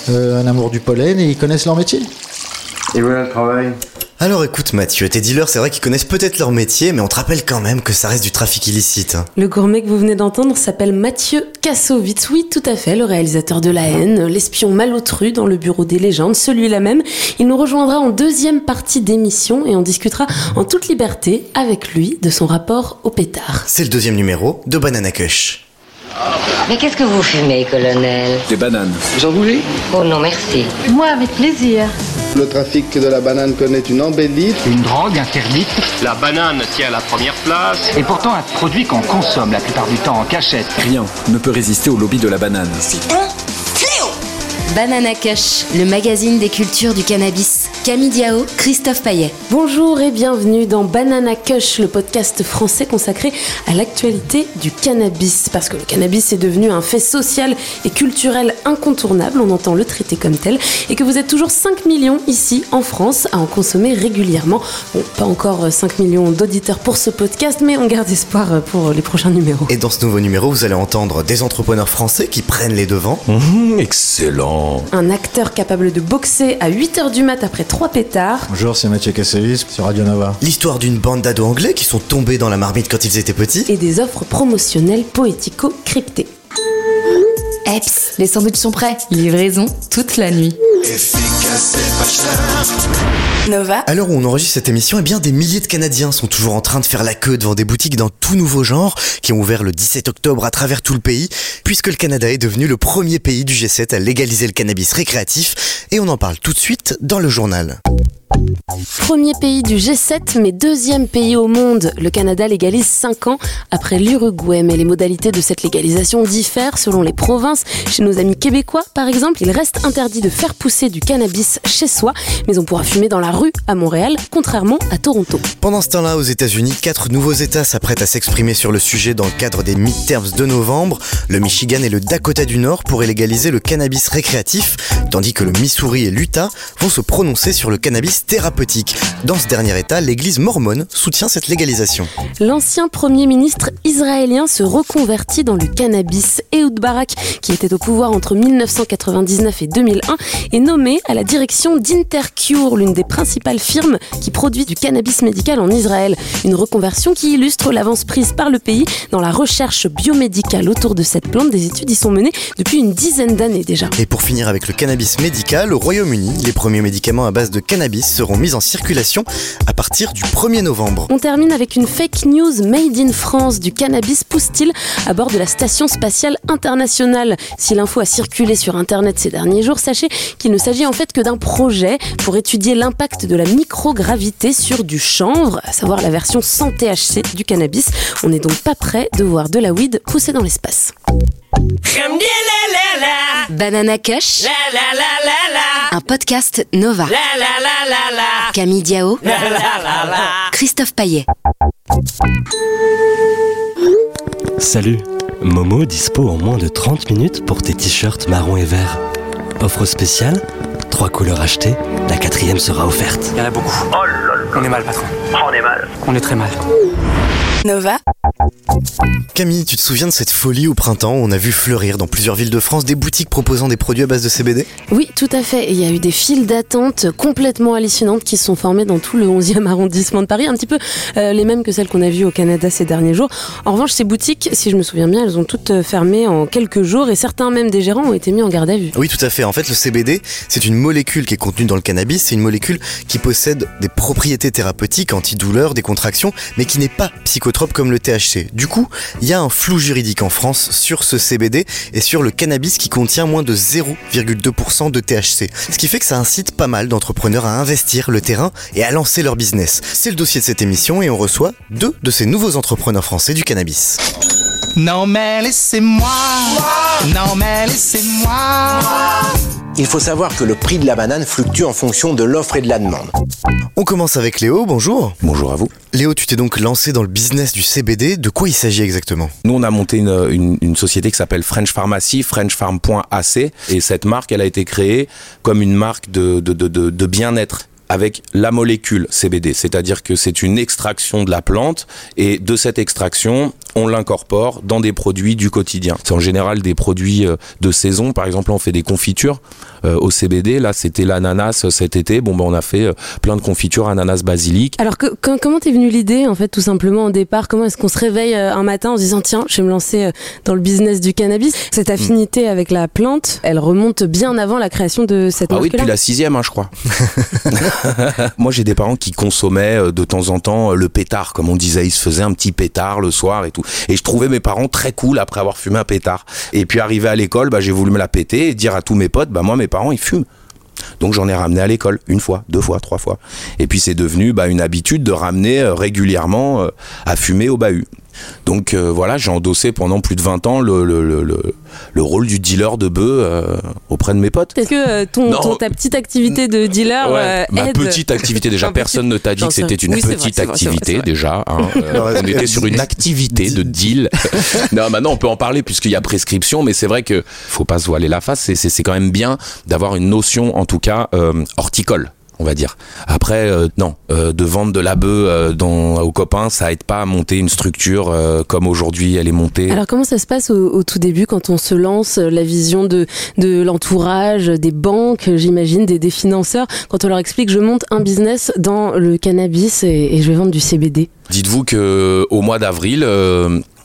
un amour du pollen et ils connaissent leur métier. Et voilà le travail. Alors écoute Mathieu, tes dealers c'est vrai qu'ils connaissent peut-être leur métier, mais on te rappelle quand même que ça reste du trafic illicite. hein. Le gourmet que vous venez d'entendre s'appelle Mathieu Kassovitz. Oui, tout à fait, le réalisateur de La haine, l'espion malotru dans le bureau des légendes, celui-là même. Il nous rejoindra en deuxième partie d'émission et on discutera en toute liberté avec lui de son rapport au pétard. C'est le deuxième numéro de Banana Kush. Mais qu'est-ce que vous fumez, colonel Des bananes. Vous en voulez? Oh non, merci. Moi, avec plaisir. Le trafic de la banane connaît une embellie. Une drogue interdite. La banane tient la première place. Et pourtant un produit qu'on consomme la plupart du temps en cachette. Rien ne peut résister au lobby de la banane. Banana Kush, le magazine des cultures du cannabis. Camille Diao, Christophe Paillet. Bonjour et bienvenue dans Banana Kush, le podcast français consacré à l'actualité du cannabis. Parce que le cannabis est devenu un fait social et culturel incontournable, on entend le traiter comme tel, et que vous êtes toujours 5 millions ici en France à en consommer régulièrement. Bon, pas encore 5 millions d'auditeurs pour ce podcast, mais on garde espoir pour les prochains numéros. Et dans ce nouveau numéro, vous allez entendre des entrepreneurs français qui prennent les devants. excellent. Un acteur capable de boxer à 8h du mat après 3 pétards. Bonjour, c'est Mathieu Kassevis sur Radio Nova. L'histoire d'une bande d'ados anglais qui sont tombés dans la marmite quand ils étaient petits. Et des offres promotionnelles poético-cryptées. Eps, les sandwichs sont prêts. Livraison toute la nuit. Nova. À l'heure où on enregistre cette émission, eh bien des milliers de Canadiens sont toujours en train de faire la queue devant des boutiques d'un tout nouveau genre qui ont ouvert le 17 octobre à travers tout le pays, puisque le Canada est devenu le premier pays du G7 à légaliser le cannabis récréatif, et on en parle tout de suite dans le journal. Premier pays du G7, mais deuxième pays au monde. Le Canada légalise 5 ans après l'Uruguay, mais les modalités de cette légalisation diffèrent selon les provinces. Chez nos amis québécois, par exemple, il reste interdit de faire pousser du cannabis chez soi, mais on pourra fumer dans la rue à Montréal, contrairement à Toronto. Pendant ce temps-là, aux États-Unis, quatre nouveaux États s'apprêtent à s'exprimer sur le sujet dans le cadre des midterms de novembre. Le Michigan et le Dakota du Nord pourraient légaliser le cannabis récréatif, tandis que le Missouri et l'Utah vont se prononcer sur le cannabis thérapeutique. Dans ce dernier État, l'Église mormone soutient cette légalisation. L'ancien Premier ministre israélien se reconvertit dans le cannabis. Ehud Barak, qui était au pouvoir entre 1999 et 2001, est nommé à la direction d'Intercure, l'une des principales firmes qui produit du cannabis médical en Israël. Une reconversion qui illustre l'avance prise par le pays dans la recherche biomédicale autour de cette plante. Des études y sont menées depuis une dizaine d'années déjà. Et pour finir avec le cannabis médical, au Royaume-Uni, les premiers médicaments à base de cannabis seront mis en circulation à partir du 1er novembre. On termine avec une fake news made in France. Du cannabis pousse-t-il à bord de la Station Spatiale Internationale Si l'info a circulé sur Internet ces derniers jours, sachez qu'il ne s'agit en fait que d'un projet pour étudier l'impact de la microgravité sur du chanvre, à savoir la version sans THC du cannabis. On n'est donc pas prêt de voir de la weed pousser dans l'espace. Banana Kush. Un podcast Nova. Camille Diao. Christophe Paillet. Salut Momo dispo en moins de 30 minutes pour tes t-shirts marron et vert. Offre spéciale, trois couleurs achetées, la quatrième sera offerte. Il y en a beaucoup. On est mal, patron. On est mal. On est très mal. Nova. Camille, tu te souviens de cette folie au printemps où on a vu fleurir dans plusieurs villes de France des boutiques proposant des produits à base de CBD Oui, tout à fait. Et il y a eu des files d'attente complètement hallucinantes qui se sont formées dans tout le 11e arrondissement de Paris, un petit peu euh, les mêmes que celles qu'on a vues au Canada ces derniers jours. En revanche, ces boutiques, si je me souviens bien, elles ont toutes euh, fermé en quelques jours et certains même des gérants ont été mis en garde à vue. Oui, tout à fait. En fait, le CBD, c'est une molécule qui est contenue dans le cannabis. C'est une molécule qui possède des propriétés thérapeutiques, antidouleurs, des contractions, mais qui n'est pas psychotrope comme le Du coup, il y a un flou juridique en France sur ce CBD et sur le cannabis qui contient moins de 0,2% de THC. Ce qui fait que ça incite pas mal d'entrepreneurs à investir le terrain et à lancer leur business. C'est le dossier de cette émission et on reçoit deux de ces nouveaux entrepreneurs français du cannabis. Non mais laissez-moi, non mais laissez-moi. Il faut savoir que le prix de la banane fluctue en fonction de l'offre et de la demande. On commence avec Léo, bonjour. Bonjour à vous. Léo, tu t'es donc lancé dans le business du CBD. De quoi il s'agit exactement? Nous, on a monté une, une- une société qui s'appelle French Pharmacy, frenchfarm.ac. Et cette marque, elle a été créée comme une marque de, de, de, de, de bien-être avec la molécule CBD, c'est-à-dire que c'est une extraction de la plante et de cette extraction, on l'incorpore dans des produits du quotidien. C'est en général des produits euh, de saison, par exemple, on fait des confitures euh, au CBD, là c'était l'ananas euh, cet été, bon ben on a fait euh, plein de confitures ananas basilic. Alors que, quand- comment t'es venue l'idée en fait tout simplement au départ? Comment est-ce qu'on se réveille euh, un matin en se disant tiens je vais me lancer dans le business du cannabis? Cette affinité avec la plante, elle remonte bien avant la création de cette Ah oui, depuis la sixième, hein, je crois. Moi, j'ai des parents qui consommaient euh, de temps en temps euh, le pétard, comme on disait. Ils se faisaient un petit pétard le soir et tout. Et je trouvais mes parents très cool après avoir fumé un pétard. Et puis, arrivé à l'école, bah, j'ai voulu me la péter et dire à tous mes potes, bah, moi, mes parents, ils fument. Donc j'en ai ramené à l'école une fois, deux fois, trois fois. Et puis c'est devenu bah, une habitude de ramener euh, régulièrement à fumer au bahut. Donc euh, voilà, j'ai endossé pendant plus de 20 ans le, le, le, le- le rôle du dealer de bœuf euh, auprès de mes potes. Est-ce que euh, ton, ton- ta petite activité de dealer Ouais, euh, ma petite activité déjà. Personne ne t'a dit que c'était une Oui, petite vrai, vrai, activité vrai. déjà hein. On était sur une activité de deal. Non maintenant on peut en parler puisqu'il y a prescription mais c'est vrai que faut pas se voiler la face. C'est- c'est c'est quand même bien d'avoir une notion en tout cas euh, horticole on va dire. Après, euh, non, euh, de vendre de la bœuf euh, dans- aux copains, ça aide pas à monter une structure comme aujourd'hui elle est montée. Alors comment ça se passe au, au tout début quand on se lance, la vision de, de l'entourage, des banques, j'imagine, des, des financeurs, quand on leur explique je monte un business dans le cannabis et, et je vais vendre du CBD Dites-vous que au mois d'avril,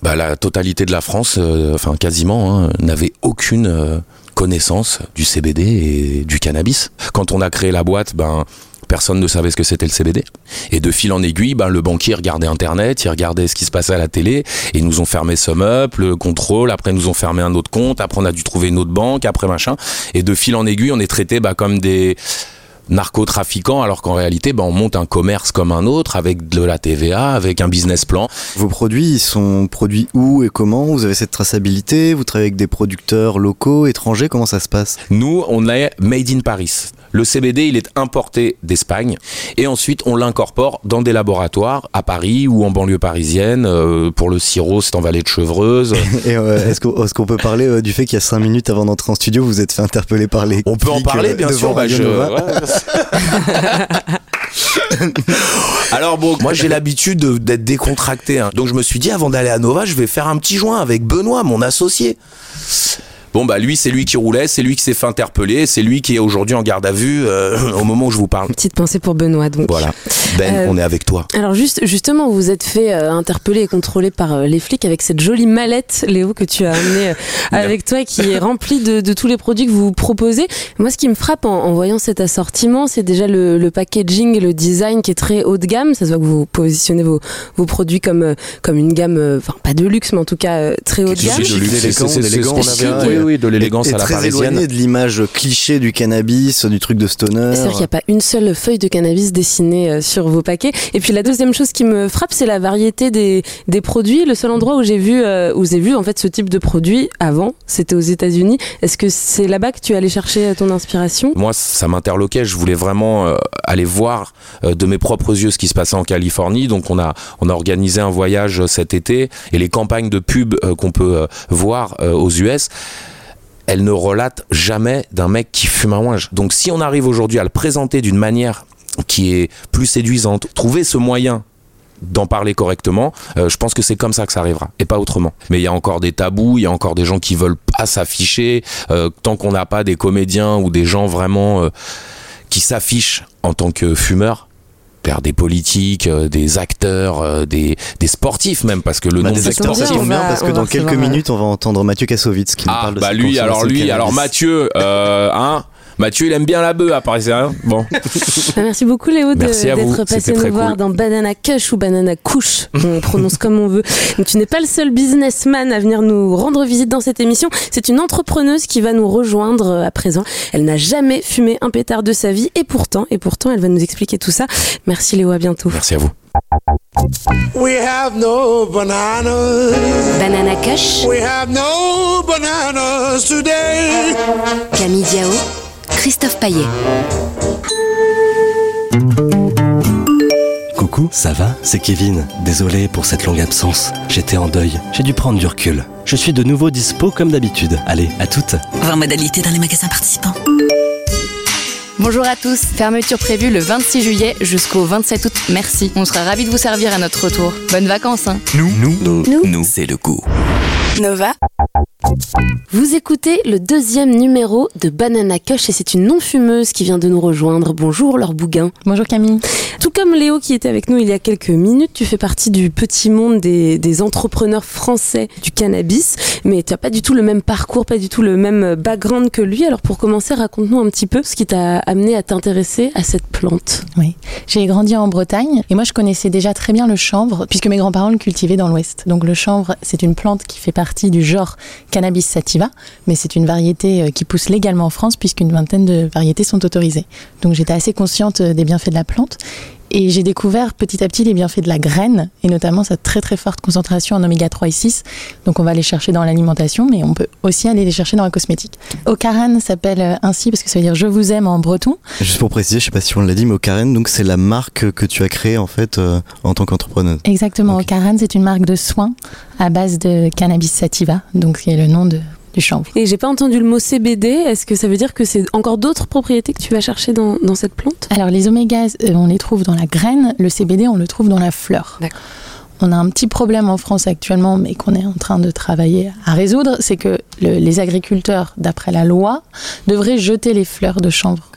bah, la totalité de la France, euh, enfin quasiment, hein, n'avait aucune euh, connaissance du CBD et du cannabis. Quand on a créé la boîte, ben personne ne savait ce que c'était le CBD. Et de fil en aiguille, ben, le banquier regardait Internet, il regardait ce qui se passait à la télé, et nous ont fermé SumUp, le contrôle, après nous ont fermé un autre compte, après on a dû trouver une autre banque, après machin. Et de fil en aiguille, on est traité bah, comme des narcotrafiquants, alors qu'en réalité, bah, on monte un commerce comme un autre, avec de la TVA, avec un business plan. Vos produits, ils sont produits où et comment? Vous avez cette traçabilité? Vous travaillez avec des producteurs locaux, étrangers? Comment ça se passe? Nous, on est made in Paris. Le CBD, il est importé d'Espagne et ensuite on l'incorpore dans des laboratoires à Paris ou en banlieue parisienne. Euh, pour le sirop, c'est en vallée de Chevreuse. Et euh, est-ce qu'on peut parler euh, du fait qu'il y a 5 minutes avant d'entrer en studio, vous vous êtes fait interpeller par les On peut en parler, bien sûr. bah, je-. Alors bon, moi j'ai l'habitude de- d'être décontracté. hein. Donc je me suis dit, avant d'aller à Nova, je vais faire un petit joint avec Benoît, mon associé. Bon bah lui c'est lui qui roulait, c'est lui qui s'est fait interpeller, c'est lui qui est aujourd'hui en garde à vue euh, au moment où je vous parle. Petite pensée pour Benoît donc. Voilà. Ben, Euh, on est avec toi. Alors juste, justement, vous vous êtes fait euh, interpeller et contrôler par euh, les flics avec cette jolie mallette, Léo, que tu as amenée euh, avec toi, qui est remplie de, de tous les produits que vous proposez. Moi, ce qui me frappe en, en voyant cet assortiment, c'est déjà le, le packaging et le design qui est très haut de gamme. Ça se voit que vous positionnez vos, vos produits comme, euh, comme une gamme, euh, enfin pas de luxe, mais en tout cas euh, très haut de gamme. c'est- c'est- Oui, de l'élégance à la très parisienne. éloigné de l'image cliché du cannabis, du truc de stoner. C'est-à-dire qu'il n'y a pas une seule feuille de cannabis dessinée euh, sur vos paquets. Et puis la deuxième chose qui me frappe, c'est la variété des, des produits. Le seul endroit où j'ai vu, euh, où j'ai vu en fait ce type de produit avant, c'était aux États-Unis. Est-ce que c'est là-bas que tu es allé chercher euh, ton inspiration? Moi, ça m'interloquait. Je voulais vraiment aller voir de mes propres yeux ce qui se passait en Californie. Donc, on a, on a organisé un voyage cet été et les campagnes de pub qu'on peut voir aux US. Elles ne relatent jamais d'un mec qui fume un ouinge. Donc, si on arrive aujourd'hui à le présenter d'une manière qui est plus séduisante, trouver ce moyen d'en parler correctement, euh, je pense que c'est comme ça que ça arrivera et pas autrement. Mais il y a encore des tabous, il y a encore des gens qui veulent pas s'afficher euh, tant qu'on n'a pas des comédiens ou des gens vraiment euh, qui s'affichent en tant que fumeurs des politiques, euh, des acteurs, euh, des, des sportifs même, parce que le Bah, nom des acteurs, ça tombe bien parce que dans quelques minutes, on va entendre Mathieu Kassovitz qui nous Ah parle de bah lui, alors lui, alors. Mathieu, euh, hein Mathieu, il aime bien la bœuf, à Paris, rien Bon. Bah, Merci beaucoup Léo d'être passé nous voir cool. dans Banana Kush ou Banana Couche, on prononce comme on veut. Tu n'es pas le seul businessman à venir nous rendre visite dans cette émission. C'est une entrepreneuse qui va nous rejoindre euh, à présent. Elle n'a jamais fumé un pétard de sa vie et pourtant, et pourtant, elle va nous expliquer tout ça. Merci Léo, à bientôt. Merci à vous. We have no bananas. Banana Kush. We have no bananas today. Camille Diao, Christophe Paillet. Coucou, ça va? C'est Kevin. Désolé pour cette longue absence. J'étais en deuil. J'ai dû prendre du recul. Je suis de nouveau dispo comme d'habitude. Allez, à toutes. Voir modalité dans les magasins participants. Bonjour à tous, fermeture prévue le 26 juillet jusqu'au 27 août. Merci, on sera ravis de vous servir à notre retour. Bonnes vacances hein. Nous, nous, nous, nous, c'est le goût. Nova Vous écoutez le deuxième numéro de Banana Kush et c'est une non-fumeuse qui vient de nous rejoindre. Bonjour Laure Bouguin. Bonjour Camille. Tout comme Léo qui était avec nous il y a quelques minutes, tu fais partie du petit monde des, des entrepreneurs français du cannabis, mais tu n'as pas du tout le même parcours, pas du tout le même background que lui. Alors pour commencer, raconte-nous un petit peu ce qui t'a amené à t'intéresser à cette plante. Oui, j'ai grandi en Bretagne et moi je connaissais déjà très bien le chanvre puisque mes grands-parents le cultivaient dans l'Ouest. Donc le chanvre, c'est une plante qui fait partie du genre Cannabis sativa, mais c'est une variété euh, qui pousse légalement en France puisqu'une vingtaine de variétés sont autorisées. Donc j'étais assez consciente euh, des bienfaits de la plante. Et j'ai découvert petit à petit les bienfaits de la graine, et notamment sa très très forte concentration en oméga 3 et 6. Donc on va les chercher dans l'alimentation, mais on peut aussi aller les chercher dans la cosmétique. Ocaran s'appelle euh, ainsi parce que ça veut dire je vous aime en breton. Juste pour préciser, je sais pas si on l'a dit, mais Okaren, donc c'est la marque que tu as créée en fait euh, en tant qu'entrepreneuse. Exactement, Ocaran c'est une marque de soins à base de cannabis sativa, donc qui est le nom de, du chanvre. Et j'ai pas entendu le mot CBD, est-ce que ça veut dire que c'est encore d'autres propriétés que tu vas chercher dans, dans cette plante? Alors les omégas, euh, on les trouve dans la graine, le CBD, on le trouve dans la fleur. On a un petit problème en France actuellement, mais qu'on est en train de travailler à résoudre, c'est que le- les agriculteurs, d'après la loi, devraient jeter les fleurs de chanvre.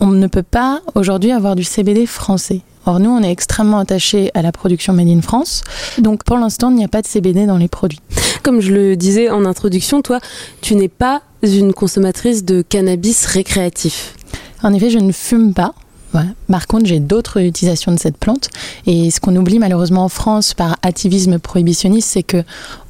On ne peut pas aujourd'hui avoir du CBD français. Or, nous, on est extrêmement attachés à la production made in France. Donc, pour l'instant, il n'y a pas de CBD dans les produits. Comme je le disais en introduction, toi, tu n'es pas une consommatrice de cannabis récréatif. En effet, je ne fume pas. Voilà. Par contre, j'ai d'autres utilisations de cette plante. Et ce qu'on oublie malheureusement en France par activisme prohibitionniste, c'est que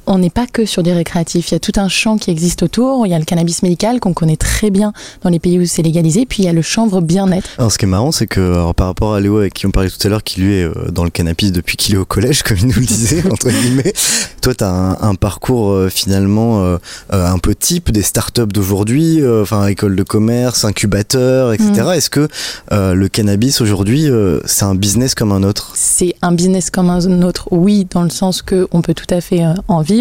on n'est pas que sur des récréatifs. Il y a tout un champ qui existe autour. Il y a le cannabis médical qu'on connaît très bien dans les pays où c'est légalisé. Puis il y a le chanvre bien-être. Alors ce qui est marrant, c'est que alors, par rapport à Léo avec qui on parlait tout à l'heure, qui lui est euh, dans le cannabis depuis qu'il est au collège, comme il nous le disait, entre guillemets, toi tu as un, un parcours euh, finalement euh, un peu type des startups d'aujourd'hui, euh, enfin école de commerce, incubateur, etc. Mm. Est-ce que le cannabis aujourd'hui, c'est un business comme un autre? C'est un business comme un autre, oui, dans le sens que on peut tout à fait en vivre.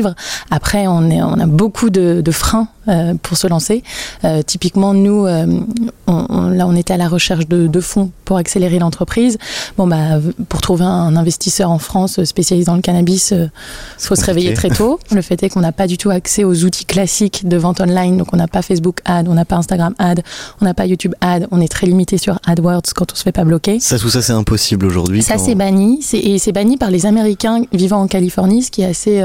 Après, on, est, on a beaucoup de, de freins euh, pour se lancer. Euh, typiquement, nous, euh, on, on- là, on était à la recherche de, de fonds pour accélérer l'entreprise. Bon, bah, pour trouver un investisseur en France spécialisé dans le cannabis, il faut se réveiller très tôt. Le fait est qu'on n'a pas du tout accès aux outils classiques de vente online. Donc, on n'a pas Facebook Ad, on n'a pas Instagram Ad, on n'a pas YouTube Ad. On est très limité sur AdWords quand on se fait pas bloquer. Ça, tout ça, c'est impossible aujourd'hui. Ça, quand- c'est banni. Et c'est banni par les Américains vivant en Californie, ce qui est assez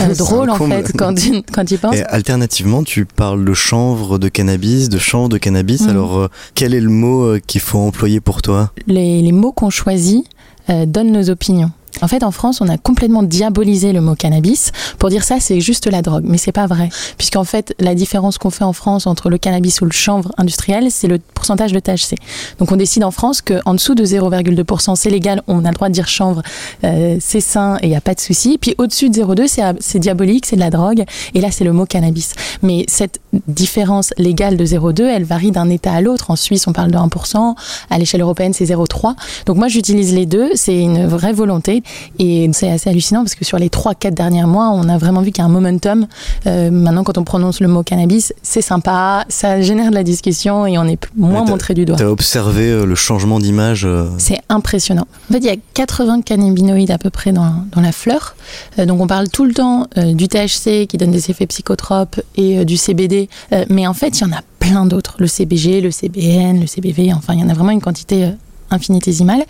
euh, drôle, en fait, quand, tu- quand tu y penses. Et alternativement, tu parles de chanvre de cannabis, de chanvre de cannabis. Mhm. Alors, euh, quel est le mot euh, qu'il faut employer pour toi? Les, les mots qu'on choisit euh, donnent nos opinions. En fait, en France, on a complètement diabolisé le mot cannabis pour dire ça, c'est juste la drogue. Mais c'est pas vrai. Puisqu'en fait, la différence qu'on fait en France entre le cannabis ou le chanvre industriel, c'est le pourcentage de THC. Donc, on décide en France qu'en dessous de 0,2%, c'est légal, on a le droit de dire chanvre, euh, c'est sain et il n'y a pas de souci. Puis au-dessus de 0,2, c'est, diabolique, c'est de la drogue. Et là, c'est le mot cannabis. Mais cette différence légale de 0,2, elle varie d'un État à l'autre. En Suisse, on parle de 1%. À l'échelle européenne, c'est 0,3. Donc moi, j'utilise les deux. C'est une vraie volonté. Et c'est assez hallucinant parce que sur les 3-4 derniers mois, on a vraiment vu qu'il y a un momentum. Euh, maintenant, quand on prononce le mot cannabis, c'est sympa, ça génère de la discussion et on est moins montré du doigt. Tu as observé euh, le changement d'image euh C'est impressionnant. En fait, il y a 80 cannabinoïdes à peu près dans, dans la fleur. Euh, donc, on parle tout le temps euh, du THC qui donne des effets psychotropes et du CBD. Mais en fait, il y en a plein d'autres. Le CBG, le CBN, le CBV, enfin, il y en a vraiment une quantité euh, infinitésimale.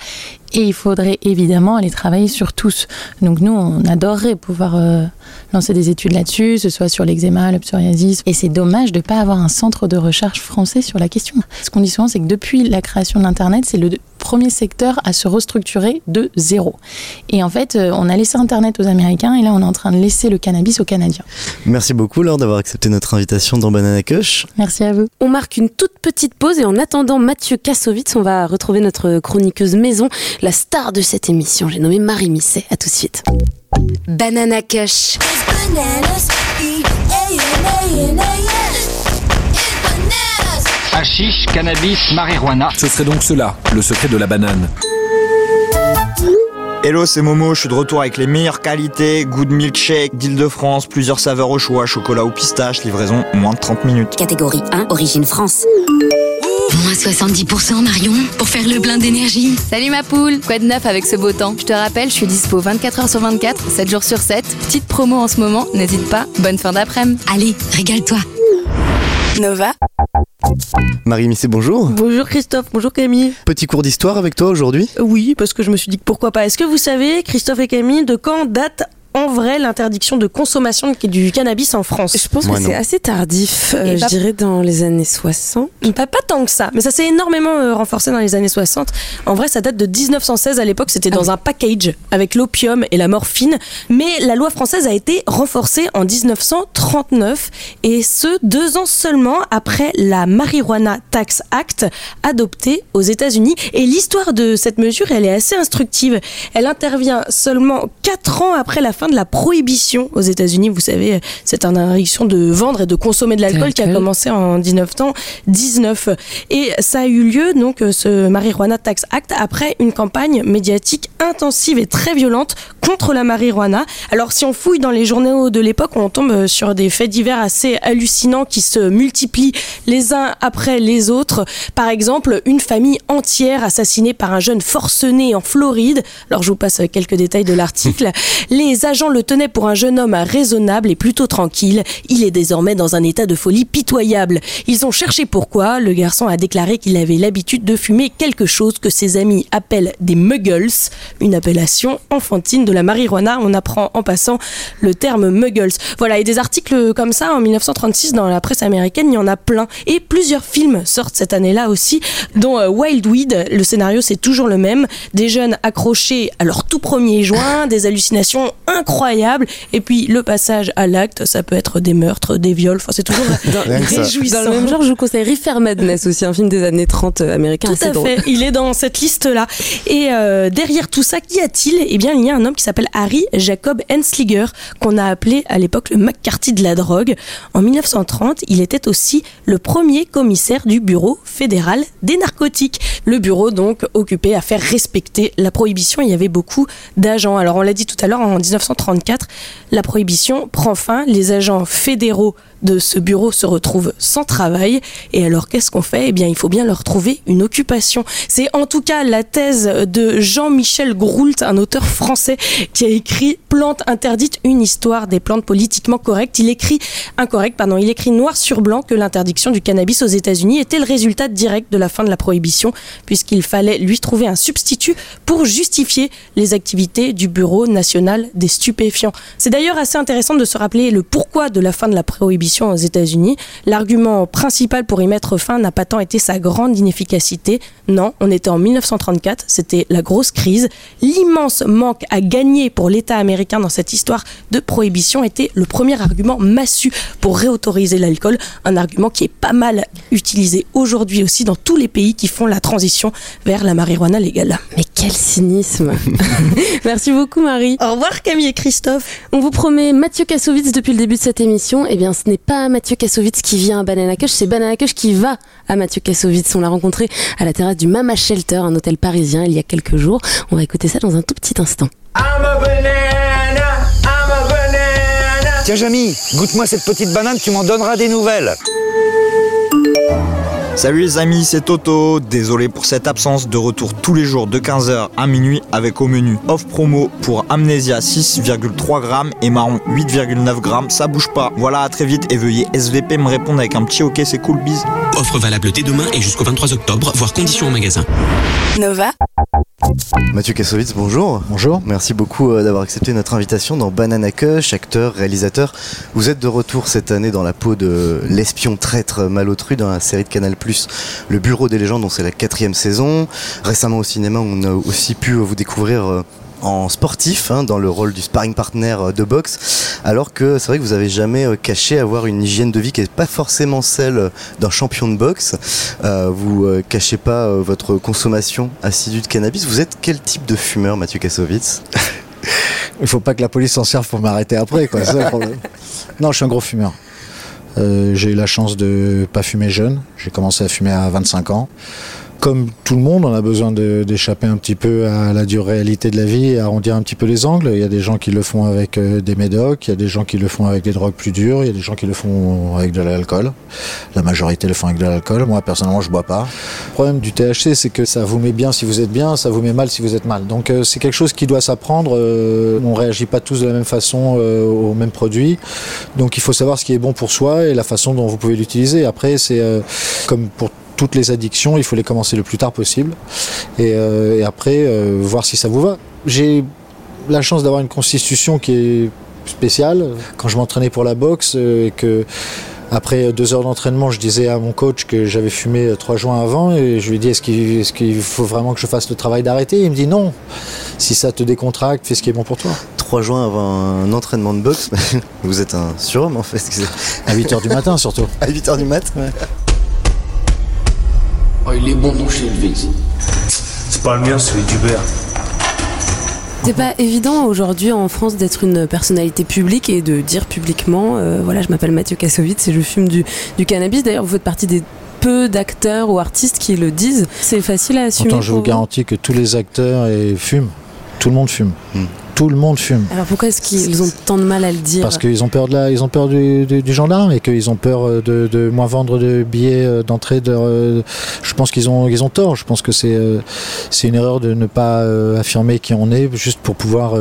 Et il faudrait évidemment aller travailler sur tous. Donc nous, on adorerait pouvoir euh, lancer des études là-dessus, ce soit sur l'eczéma, le psoriasis. Et c'est dommage de ne pas avoir un centre de recherche français sur la question. Ce qu'on dit souvent, c'est que depuis la création de l'Internet, c'est le premier secteur à se restructurer de zéro. Et en fait, euh, on a laissé Internet aux Américains et là, on est en train de laisser le cannabis aux Canadiens. Merci beaucoup Laure d'avoir accepté notre invitation dans Banana Kush. Merci à vous. On marque une toute petite pause et en attendant Mathieu Kassovitz, on va retrouver notre chroniqueuse maison, la star de cette émission. J'ai nommé Marie Misset. À tout de suite. Banana Kush. Hashish, cannabis, marijuana. Ce serait donc cela, le secret de la banane. Hello, c'est Momo, je suis de retour avec les meilleures qualités, good milkshake d'Île-de-France, plusieurs saveurs au choix, chocolat ou pistache, livraison moins de 30 minutes. Catégorie 1, origine France. Moins 70% Marion, pour faire le plein d'énergie. Salut ma poule, quoi de neuf avec ce beau temps? Je te rappelle, je suis dispo 24h sur 24, 7 jours sur 7. Petite promo en ce moment, n'hésite pas. Bonne fin d'après-midi. Allez, régale-toi. Nova. Marie Missé, bonjour. Bonjour Christophe, bonjour Camille. Petit cours d'histoire avec toi aujourd'hui Oui, parce que je me suis dit que pourquoi pas. Est-ce que vous savez, Christophe et Camille, de quand date en vrai l'interdiction de consommation du cannabis en France Je pense que c'est assez tardif, euh, je dirais dans les années 60. Pas, pas tant que ça, mais ça s'est énormément euh, renforcé dans les années 60. En vrai, ça date de 1916. À l'époque, c'était dans un package avec l'opium et la morphine. Mais la loi française a été renforcée en 1939 et ce, deux ans seulement après la Marijuana Tax Act adoptée aux États-Unis. Et l'histoire de cette mesure, elle est assez instructive. Elle intervient seulement quatre ans après la fin de la prohibition aux États-Unis. Vous savez, cette interdiction de vendre et de consommer de l'alcool qui a commencé en 1919. Et ça a eu lieu, donc, ce Marijuana Tax Act, après une campagne médiatique intensive et très violente contre la marijuana. Alors, si on fouille dans les journaux de l'époque, on tombe sur des faits divers assez hallucinants qui se multiplient les uns après les autres. Par exemple, une famille entière assassinée par un jeune forcené en Floride. Alors, je vous passe quelques détails de l'article. Les agents le tenaient pour un jeune homme raisonnable et plutôt tranquille. Il est désormais dans un état de folie pitoyable. Ils ont cherché pourquoi. Le garçon a déclaré qu'il avait l'habitude de fumer quelque chose que ses amis appellent des muggles, une appellation enfantine de la marijuana. On apprend en passant le terme muggles. Voilà, et des articles comme ça en 1936 dans la presse américaine, il y en a plein. Et plusieurs films sortent cette année-là aussi, dont euh, Wild Weed. Le scénario, c'est toujours le même. Des jeunes accrochés à leur tout premier joint, des hallucinations incroyables, et puis le passage à l'acte, ça peut être des meurtres, des viols, enfin c'est toujours réjouissant. Dans le même genre, je vous conseille Reefer Madness aussi, un film des années 30 américain Tout assez à drôle. fait, il est dans cette liste-là. Et euh, derrière tout ça, qu'y a-t-il? Eh bien, il y a un homme qui s'appelle Harry Jacob Hensliger, qu'on a appelé à l'époque le McCarthy de la drogue. En 1930, il était aussi le premier commissaire du Bureau fédéral des narcotiques. Le bureau, donc, occupé à faire respecter la prohibition. Il y avait beaucoup d'agents. Alors, on l'a dit tout à l'heure, en 1934, la prohibition prend fin. Les agents fédéraux de ce bureau se retrouvent sans travail. Et alors, qu'est-ce qu'on fait? Eh bien, il faut bien leur trouver une occupation. C'est en tout cas la thèse de Jean-Michel Groult, un auteur français qui a écrit Plantes interdites, une histoire des plantes politiquement correctes. Il écrit incorrect, pardon, il écrit noir sur blanc que l'interdiction du cannabis aux États-Unis était le résultat direct de la fin de la prohibition, puisqu'il fallait lui trouver un substitut pour justifier les activités du Bureau national des stupéfiants. C'est d'ailleurs assez intéressant de se rappeler le pourquoi de la fin de la prohibition aux États-Unis. L'argument principal pour y mettre fin n'a pas tant été sa grande inefficacité. Non, on était en 1934, c'était la grosse crise. L'immense manque à gagner pour l'État américain dans cette histoire de prohibition était le premier argument massu pour réautoriser l'alcool, un argument qui est pas mal utilisé aujourd'hui aussi dans tous les pays qui font la transition vers la marijuana légale. Mais quel cynisme Merci beaucoup Marie. Au revoir Camille et Christophe. On vous promet Mathieu Kassovitz depuis le début de cette émission. Eh bien, ce n'est pas Mathieu Kassovitz qui vient à Banana Cush, c'est Banana Cush qui va à Mathieu Kassovitz. On l'a rencontré à la terrasse du Mama Shelter, un hôtel parisien, il y a quelques jours. On va écouter ça dans un tout petit instant. I'm a banana, I'm a banana. Tiens Jamy, goûte-moi cette petite banane, tu m'en donneras des nouvelles. Salut les amis, c'est Toto. Désolé pour cette absence, de retour tous les jours de 15h à minuit avec au menu off promo pour Amnesia 6,3 grammes et Marron 8,9 grammes. Ça bouge pas. Voilà, à très vite et veuillez SVP me répondre avec un petit ok, c'est cool, bise. Offre valable dès demain et jusqu'au 23 octobre, voire conditions en magasin. Nova. Mathieu Kassovitz, bonjour. Bonjour. Merci beaucoup euh, d'avoir accepté notre invitation dans Banana Cush, acteur, réalisateur. Vous êtes de retour cette année dans la peau de l'espion traître malotru dans la série de Canal+, Le Bureau des légendes, dont c'est la quatrième saison. Récemment au cinéma, on a aussi pu vous découvrir euh, en sportif, hein, dans le rôle du sparring partner euh, de boxe, alors que c'est vrai que vous avez jamais euh, caché avoir une hygiène de vie qui n'est pas forcément celle euh, d'un champion de boxe. Euh, vous euh, cachez pas euh, votre consommation assidue de cannabis. Vous êtes quel type de fumeur, Mathieu Kassovitz? Il faut pas que la police s'en serve pour m'arrêter après, quoi. Ça. Non, je suis un gros fumeur. J'ai eu la chance de pas fumer jeune. J'ai commencé à fumer à 25 ans. Comme tout le monde, on a besoin d'échapper un petit peu à la dure réalité de la vie et arrondir un petit peu les angles. Il y a des gens qui le font avec euh, des médocs, il y a des gens qui le font avec des drogues plus dures, il y a des gens qui le font avec de l'alcool. La majorité le font avec de l'alcool. Moi, personnellement, je bois pas. Le problème du THC, c'est que ça vous met bien si vous êtes bien, ça vous met mal si vous êtes mal. Donc, euh, c'est quelque chose qui doit s'apprendre. Euh, on réagit pas tous de la même façon aux mêmes produits. Donc, il faut savoir ce qui est bon pour soi et la façon dont vous pouvez l'utiliser. Après, c'est comme pour toutes les addictions, il faut les commencer le plus tard possible et, euh, et après euh, voir si ça vous va. J'ai la chance d'avoir une constitution qui est spéciale. Quand je m'entraînais pour la boxe euh, et que après deux heures d'entraînement, je disais à mon coach que j'avais fumé trois joints avant et je lui ai dit est-ce qu'il faut vraiment que je fasse le travail d'arrêter? Il me dit non. Si ça te décontracte, fais ce qui est bon pour toi. Trois joints avant un entraînement de boxe, vous êtes un surhomme en fait. À 8h du matin surtout. À 8h du mat Oh, il est bon ton Chilvix. C'est pas le mien, c'est d'Hubert. C'est pas évident aujourd'hui en France d'être une personnalité publique et de dire publiquement euh, voilà, je m'appelle Mathieu Kassovitz et je fume du, du cannabis. D'ailleurs, vous faites partie des peu d'acteurs ou artistes qui le disent. C'est facile à assumer. Pourtant, je vous garantis que tous les acteurs fument. Tout le monde fume. Tout le monde fume. Alors pourquoi est-ce qu'ils ont tant de mal à le dire Parce qu'ils ont peur de la, ils ont peur du, du- du gendarme et qu'ils ont peur euh, de, de moins vendre de billets euh, d'entrée. De, euh, je pense qu'ils ont, ils ont tort. Je pense que c'est, c'est une erreur de ne pas affirmer qui on est juste pour pouvoir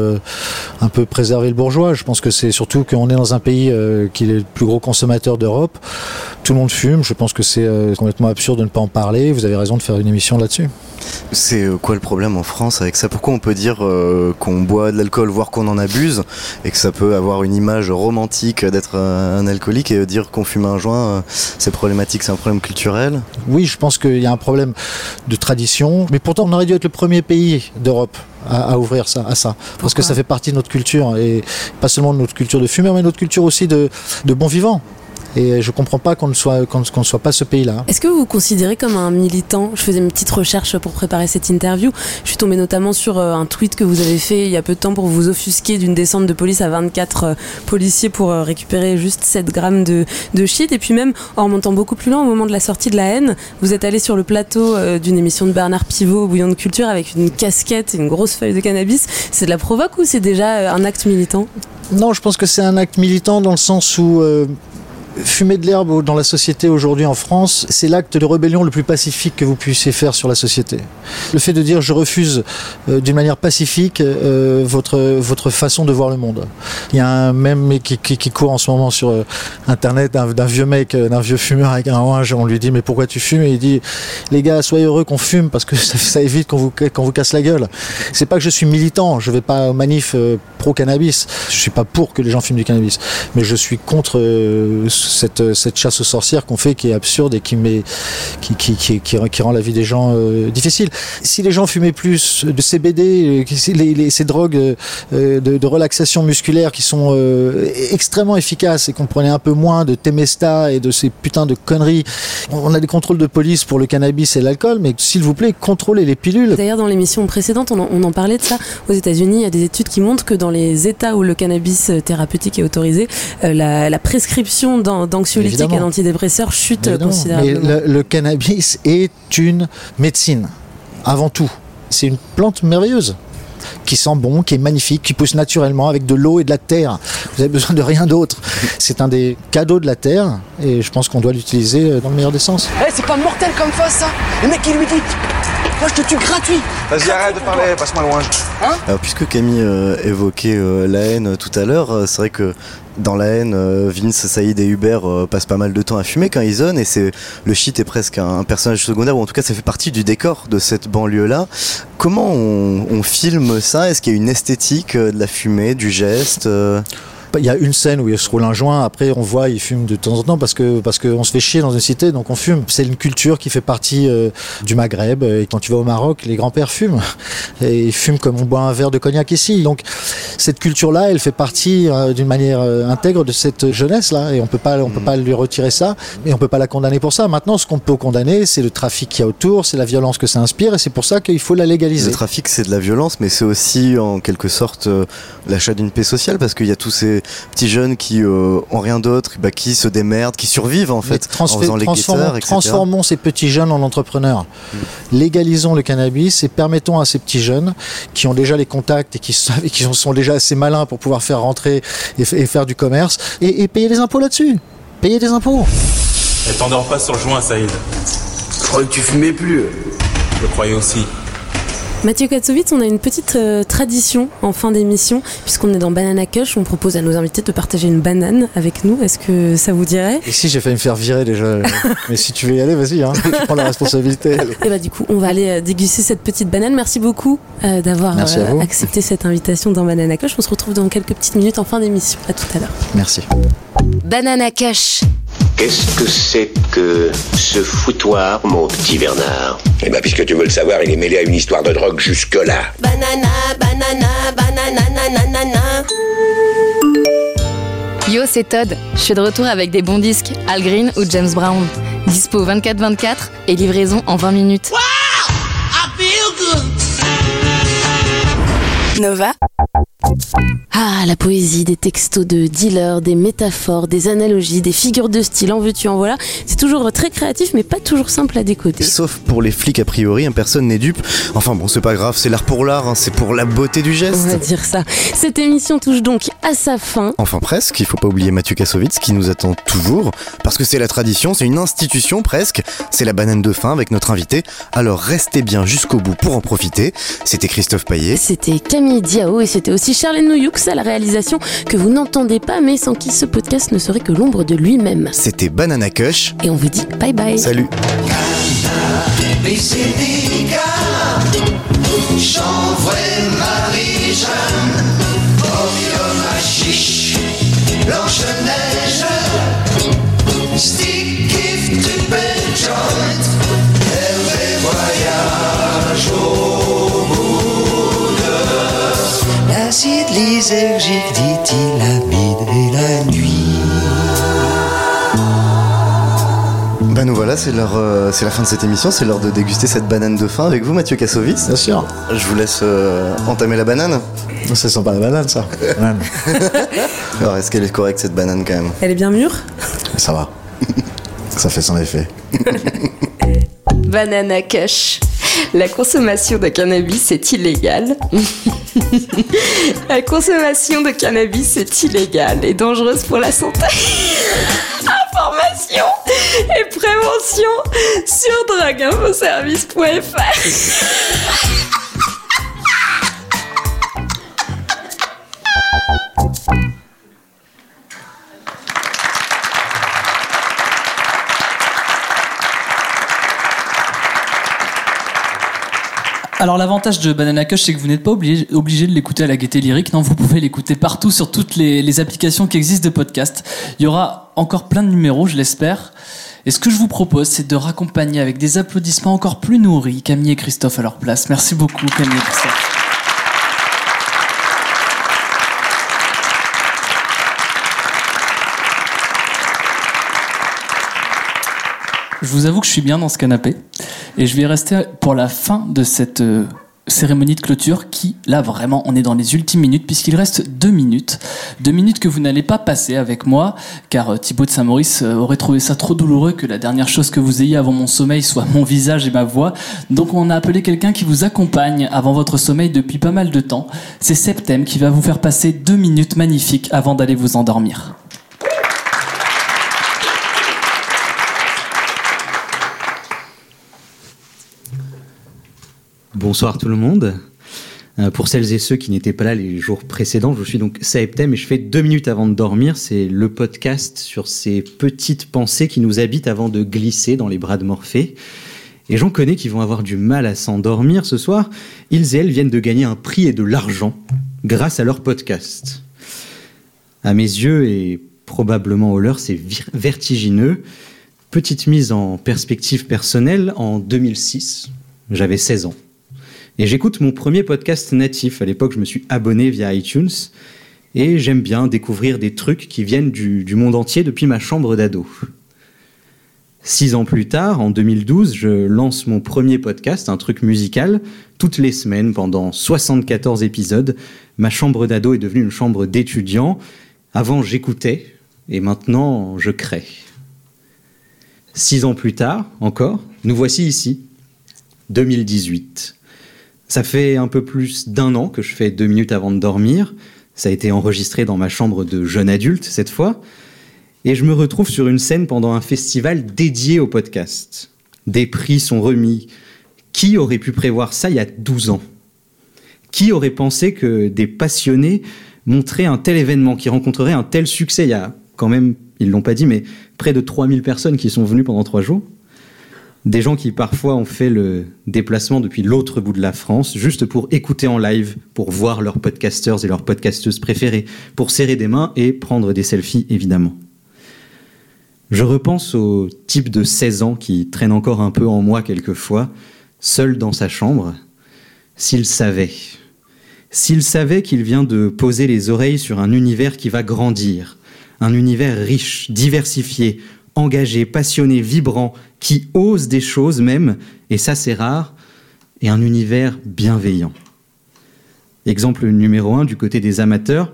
un peu préserver le bourgeois. Je pense que c'est surtout qu'on est dans un pays qui est le plus gros consommateur d'Europe. Tout le monde fume. Je pense que c'est euh, complètement absurde de ne pas en parler. Vous avez raison de faire une émission là-dessus. C'est euh, quoi le problème en France avec ça? Pourquoi on peut dire euh, qu'on boit de l'alcool, voire qu'on en abuse, et que ça peut avoir une image romantique d'être un alcoolique et dire qu'on fume un joint, c'est problématique, c'est un problème culturel? Oui, je pense qu'il y a un problème de tradition, mais pourtant on aurait dû être le premier pays d'Europe à, à ouvrir ça, à ça, parce que ça fait partie de notre culture et pas seulement de notre culture de fumeur, mais notre culture aussi de, de bon vivant. Et je comprends pas qu'on ne soit qu'on qu'on ne soit pas ce pays-là. Est-ce que vous vous considérez comme un militant? Je faisais une petite recherche pour préparer cette interview. Je suis tombée notamment sur euh, un tweet que vous avez fait il y a peu de temps pour vous offusquer d'une descente de police à 24 euh, policiers pour euh, récupérer juste 7 grammes de, de shit. Et puis même, en remontant beaucoup plus loin, au moment de la sortie de la haine, vous êtes allé sur le plateau d'une émission de Bernard Pivot au Bouillon de Culture avec une casquette et une grosse feuille de cannabis. C'est de la provoque ou c'est déjà un acte militant? Non, je pense que c'est un acte militant dans le sens où euh, fumer de l'herbe dans la société aujourd'hui en France, c'est l'acte de rébellion le plus pacifique que vous puissiez faire sur la société. Le fait de dire je refuse euh, d'une manière pacifique euh, votre, votre façon de voir le monde. Il y a un mème qui, qui, court en ce moment sur euh, internet d'un vieux mec, d'un vieux fumeur avec un ouinge. On lui dit mais pourquoi tu fumes? Et il dit les gars soyez heureux qu'on fume parce que ça, évite qu'on vous, vous casse la gueule. C'est pas que je suis militant, je vais pas au manif euh, pro cannabis. Je suis pas pour que les gens fument du cannabis, mais je suis contre euh, cette, cette chasse aux sorcières qu'on fait qui est absurde et qui, met, qui, qui, qui, qui, rend la vie des gens euh, difficile. Si les gens fumaient plus de CBD, euh, ces drogues euh, euh, de, relaxation musculaire qui sont euh, extrêmement efficaces et qu'on prenait un peu moins de Temesta et de ces putains de conneries, on a des contrôles de police pour le cannabis et l'alcool, mais s'il vous plaît, contrôlez les pilules. D'ailleurs, dans l'émission précédente, on en, on en parlait de ça. Aux États-Unis, il y a des études qui montrent que dans les États où le cannabis euh, thérapeutique est autorisé, euh, la, prescription d'an- d'anxiolytiques et d'antidépresseurs chute Évidemment. Mais considérablement. le, le cannabis est une médecine, avant tout. C'est une plante merveilleuse. qui sent bon, qui est magnifique, qui pousse naturellement avec de l'eau et de la terre. Vous avez besoin de rien d'autre. C'est un des cadeaux de la terre et je pense qu'on doit l'utiliser euh, dans le meilleur des sens. Eh, c'est pas mortel comme face, ça Le mec, il lui dit Moi, je te tue gratuit Vas-y, arrête de parler, passe-moi loin. Alors, puisque Camille euh, évoquait euh, la haine euh, tout à l'heure, euh, c'est vrai que dans la haine, euh, Vince, Saïd et Hubert euh, passent pas mal de temps à fumer quand ils zonent et c'est le shit est presque un, un personnage secondaire ou en tout cas ça fait partie du décor de cette banlieue là. Comment on, on filme ça? Est-ce qu'il y a une esthétique euh, de la fumée, du geste euh? Il y a une scène où il se roule un joint, après on voit, il fume de temps en temps parce que parce qu'on se fait chier dans une cité, donc on fume. C'est une culture qui fait partie euh, du Maghreb. Et quand tu vas au Maroc, les grands-pères fument. Et ils fument comme on boit un verre de cognac ici. Donc cette culture-là, elle fait partie euh, d'une manière euh, intègre de cette jeunesse-là. Et on peut pas, on peut pas lui retirer ça. Et on peut pas la condamner pour ça. Maintenant, ce qu'on peut condamner, c'est le trafic qu'il y a autour, c'est la violence que ça inspire. Et c'est pour ça qu'il faut la légaliser. Le trafic, c'est de la violence, mais c'est aussi en quelque sorte euh, l'achat d'une paix sociale, parce qu'il y a tous ces petits jeunes qui euh, ont rien d'autre, bah, qui se démerdent, qui survivent en fait, en faisant les transformons, guetteurs, etc. transformons ces petits jeunes en entrepreneurs. Légalisons le cannabis et permettons à ces petits jeunes qui ont déjà les contacts et qui, savent- et qui sont- déjà assez malins pour pouvoir faire rentrer et, faire du commerce et, et payer des impôts là-dessus. Payer des impôts. Et t'endors pas sur le joint, Saïd. Je croyais que tu fumais plus. Je le croyais aussi. Mathieu Katsovitz, on a une petite euh, tradition en fin d'émission, puisqu'on est dans Banana Cush, on propose à nos invités de partager une banane avec nous. Est-ce que ça vous dirait? Et si j'ai failli me faire virer déjà. Mais si tu veux y aller, vas-y, hein. je prends la responsabilité. Et bah du coup, on va aller euh, déguster cette petite banane. Merci beaucoup euh, d'avoir accepté cette invitation dans Banana Cush. On se retrouve dans quelques petites minutes en fin d'émission. À tout à l'heure. Merci. Banana Cash. Qu'est-ce que c'est que ce foutoir, mon petit Bernard? Eh ben, puisque tu veux le savoir, il est mêlé à une histoire de drogue jusque-là. Banana, banana, banana, nanana. Yo, c'est Todd. Je suis de retour avec des bons disques, Al Green ou James Brown. Dispo 24-24 et livraison en 20 minutes. Nova. Ah, la poésie, des textos de dealers, des métaphores, des analogies, des figures de style, en veux-tu, en voilà. C'est toujours très créatif, mais pas toujours simple à décoder. Sauf pour les flics a priori, hein, personne n'est dupe. Enfin bon, c'est pas grave, c'est l'art pour l'art, hein, c'est pour la beauté du On va geste. dire ça. Cette émission touche donc à sa fin. Enfin presque, il faut pas oublier Mathieu Kassovitz qui nous attend toujours, parce que c'est la tradition, c'est une institution presque, c'est la banane de fin avec notre invité, alors restez bien jusqu'au bout pour en profiter. C'était Christophe Paillet. C'était Camille Diao et c'était aussi Charlène Noyoux à la réalisation que vous n'entendez pas, mais sans qui ce podcast ne serait que l'ombre de lui-même. C'était Banana Kush. Et on vous dit bye bye. Salut. Chanvre Marie-Jeanne, de l'acide lysergique, dit-il, habite la nuit. Bah nous voilà, c'est l'heure, euh, c'est la fin de cette émission, c'est l'heure de déguster cette banane de fin avec vous, Mathieu Kassovitz. Bien sûr. Je vous laisse euh, entamer la banane. Ça sent pas la banane, ça. Alors, est-ce qu'elle est correcte cette banane quand même? Elle est bien mûre? Ça va. Ça fait son effet. Banana Kush. La consommation de cannabis est illégale. La consommation de cannabis est illégale et dangereuse pour la santé. Information et prévention sur drogueinfoservice.fr. Alors l'avantage de Banana Kush, c'est que vous n'êtes pas obligé, obligé de l'écouter à la gaieté lyrique. Non, vous pouvez l'écouter partout sur toutes les, les applications qui existent de podcast. Il y aura encore plein de numéros, je l'espère. Et ce que je vous propose, c'est de raccompagner avec des applaudissements encore plus nourris Camille et Christophe à leur place. Merci beaucoup Camille et Christophe. Je vous avoue que je suis bien dans ce canapé et je vais rester pour la fin de cette euh, cérémonie de clôture qui, là vraiment, on est dans les ultimes minutes puisqu'il reste deux minutes. Deux minutes que vous n'allez pas passer avec moi car euh, Thibaut de Saint-Maurice euh, aurait trouvé ça trop douloureux que la dernière chose que vous ayez avant mon sommeil soit mon visage et ma voix. Donc on a appelé quelqu'un qui vous accompagne avant votre sommeil depuis pas mal de temps. C'est Septem qui va vous faire passer deux minutes magnifiques avant d'aller vous endormir. Bonsoir tout le monde. Euh, pour celles et ceux qui n'étaient pas là les jours précédents, je suis donc Saeptem et je fais deux minutes avant de dormir. C'est le podcast sur ces petites pensées qui nous habitent avant de glisser dans les bras de Morphée. Et j'en connais qui vont avoir du mal à s'endormir ce soir. Ils et elles viennent de gagner un prix et de l'argent grâce à leur podcast. À mes yeux et probablement au leur, c'est vertigineux. Petite mise en perspective personnelle, en 2006, j'avais 16 ans. Et j'écoute mon premier podcast natif. À l'époque, je me suis abonné via iTunes. Et j'aime bien découvrir des trucs qui viennent du, monde entier depuis ma chambre d'ado. Six ans plus tard, en 2012, je lance mon premier podcast, un truc musical, toutes les semaines pendant 74 épisodes. Ma chambre d'ado est devenue une chambre d'étudiant. Avant, j'écoutais et maintenant, je crée. Six ans plus tard, encore, nous voici ici, 2018. Ça fait un peu plus d'un an que je fais deux minutes avant de dormir. Ça a été enregistré dans ma chambre de jeune adulte cette fois. Et je me retrouve sur une scène pendant un festival dédié au podcast. Des prix sont remis. Qui aurait pu prévoir ça il y a 12 ans? Qui aurait pensé que des passionnés montraient un tel événement, qui rencontrerait un tel succès? Il y a quand même, ils l'ont pas dit, mais près de 3000 personnes qui sont venues pendant trois jours. Des gens qui parfois ont fait le déplacement depuis l'autre bout de la France, juste pour écouter en live, pour voir leurs podcasters et leurs podcasteuses préférées, pour serrer des mains et prendre des selfies, évidemment. Je repense au type de 16 ans qui traîne encore un peu en moi quelquefois, seul dans sa chambre. S'il savait, s'il savait qu'il vient de poser les oreilles sur un univers qui va grandir, un univers riche, diversifié, engagé, passionné, vibrant, qui ose des choses même, et ça c'est rare, et un univers bienveillant. Exemple numéro un du côté des amateurs,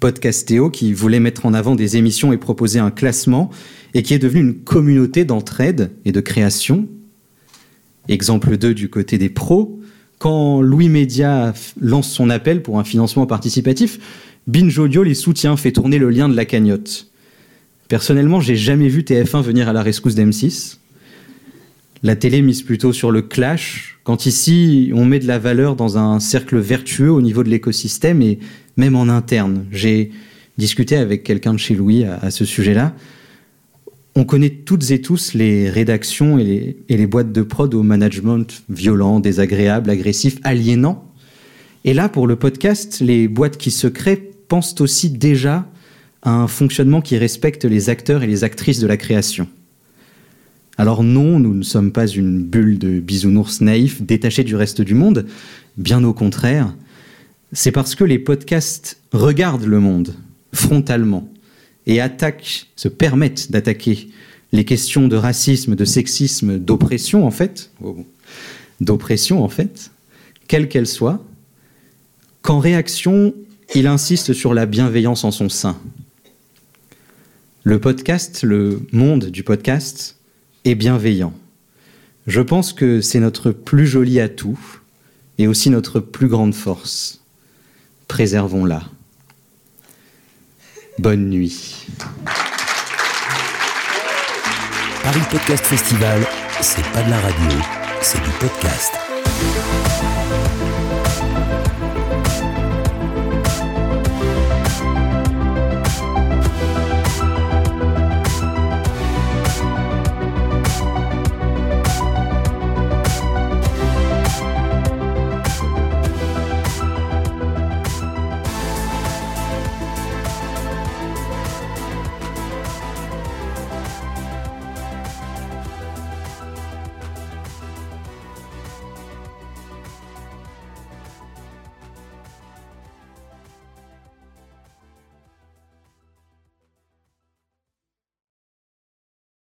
Podcastéo qui voulait mettre en avant des émissions et proposer un classement, et qui est devenu une communauté d'entraide et de création. Exemple 2 du côté des pros, quand Louis Média lance son appel pour un financement participatif, Binge Audio les soutient, fait tourner le lien de la cagnotte. Personnellement, j'ai jamais vu TF1 venir à la rescousse d'M6. La télé mise plutôt sur le clash, quand ici on met de la valeur dans un cercle vertueux au niveau de l'écosystème et même en interne. J'ai discuté avec quelqu'un de chez Louis à, ce sujet-là. On connaît toutes et tous les rédactions et les, et les boîtes de prod au management violent, désagréable, agressif, aliénant. Et là, pour le podcast, les boîtes qui se créent pensent aussi déjà à un fonctionnement qui respecte les acteurs et les actrices de la création. Alors non, nous ne sommes pas une bulle de bisounours naïfs détachés du reste du monde, bien au contraire. C'est parce que les podcasts regardent le monde frontalement et attaquent, se permettent d'attaquer les questions de racisme, de sexisme, d'oppression en fait, d'oppression en fait, quelle qu'elle soit, qu'en réaction, il insiste sur la bienveillance en son sein. Le podcast, le monde du podcast est bienveillant. Je pense que c'est notre plus joli atout et aussi notre plus grande force. Préservons-la. Bonne nuit. Paris Podcast Festival, c'est pas de la radio, c'est du podcast.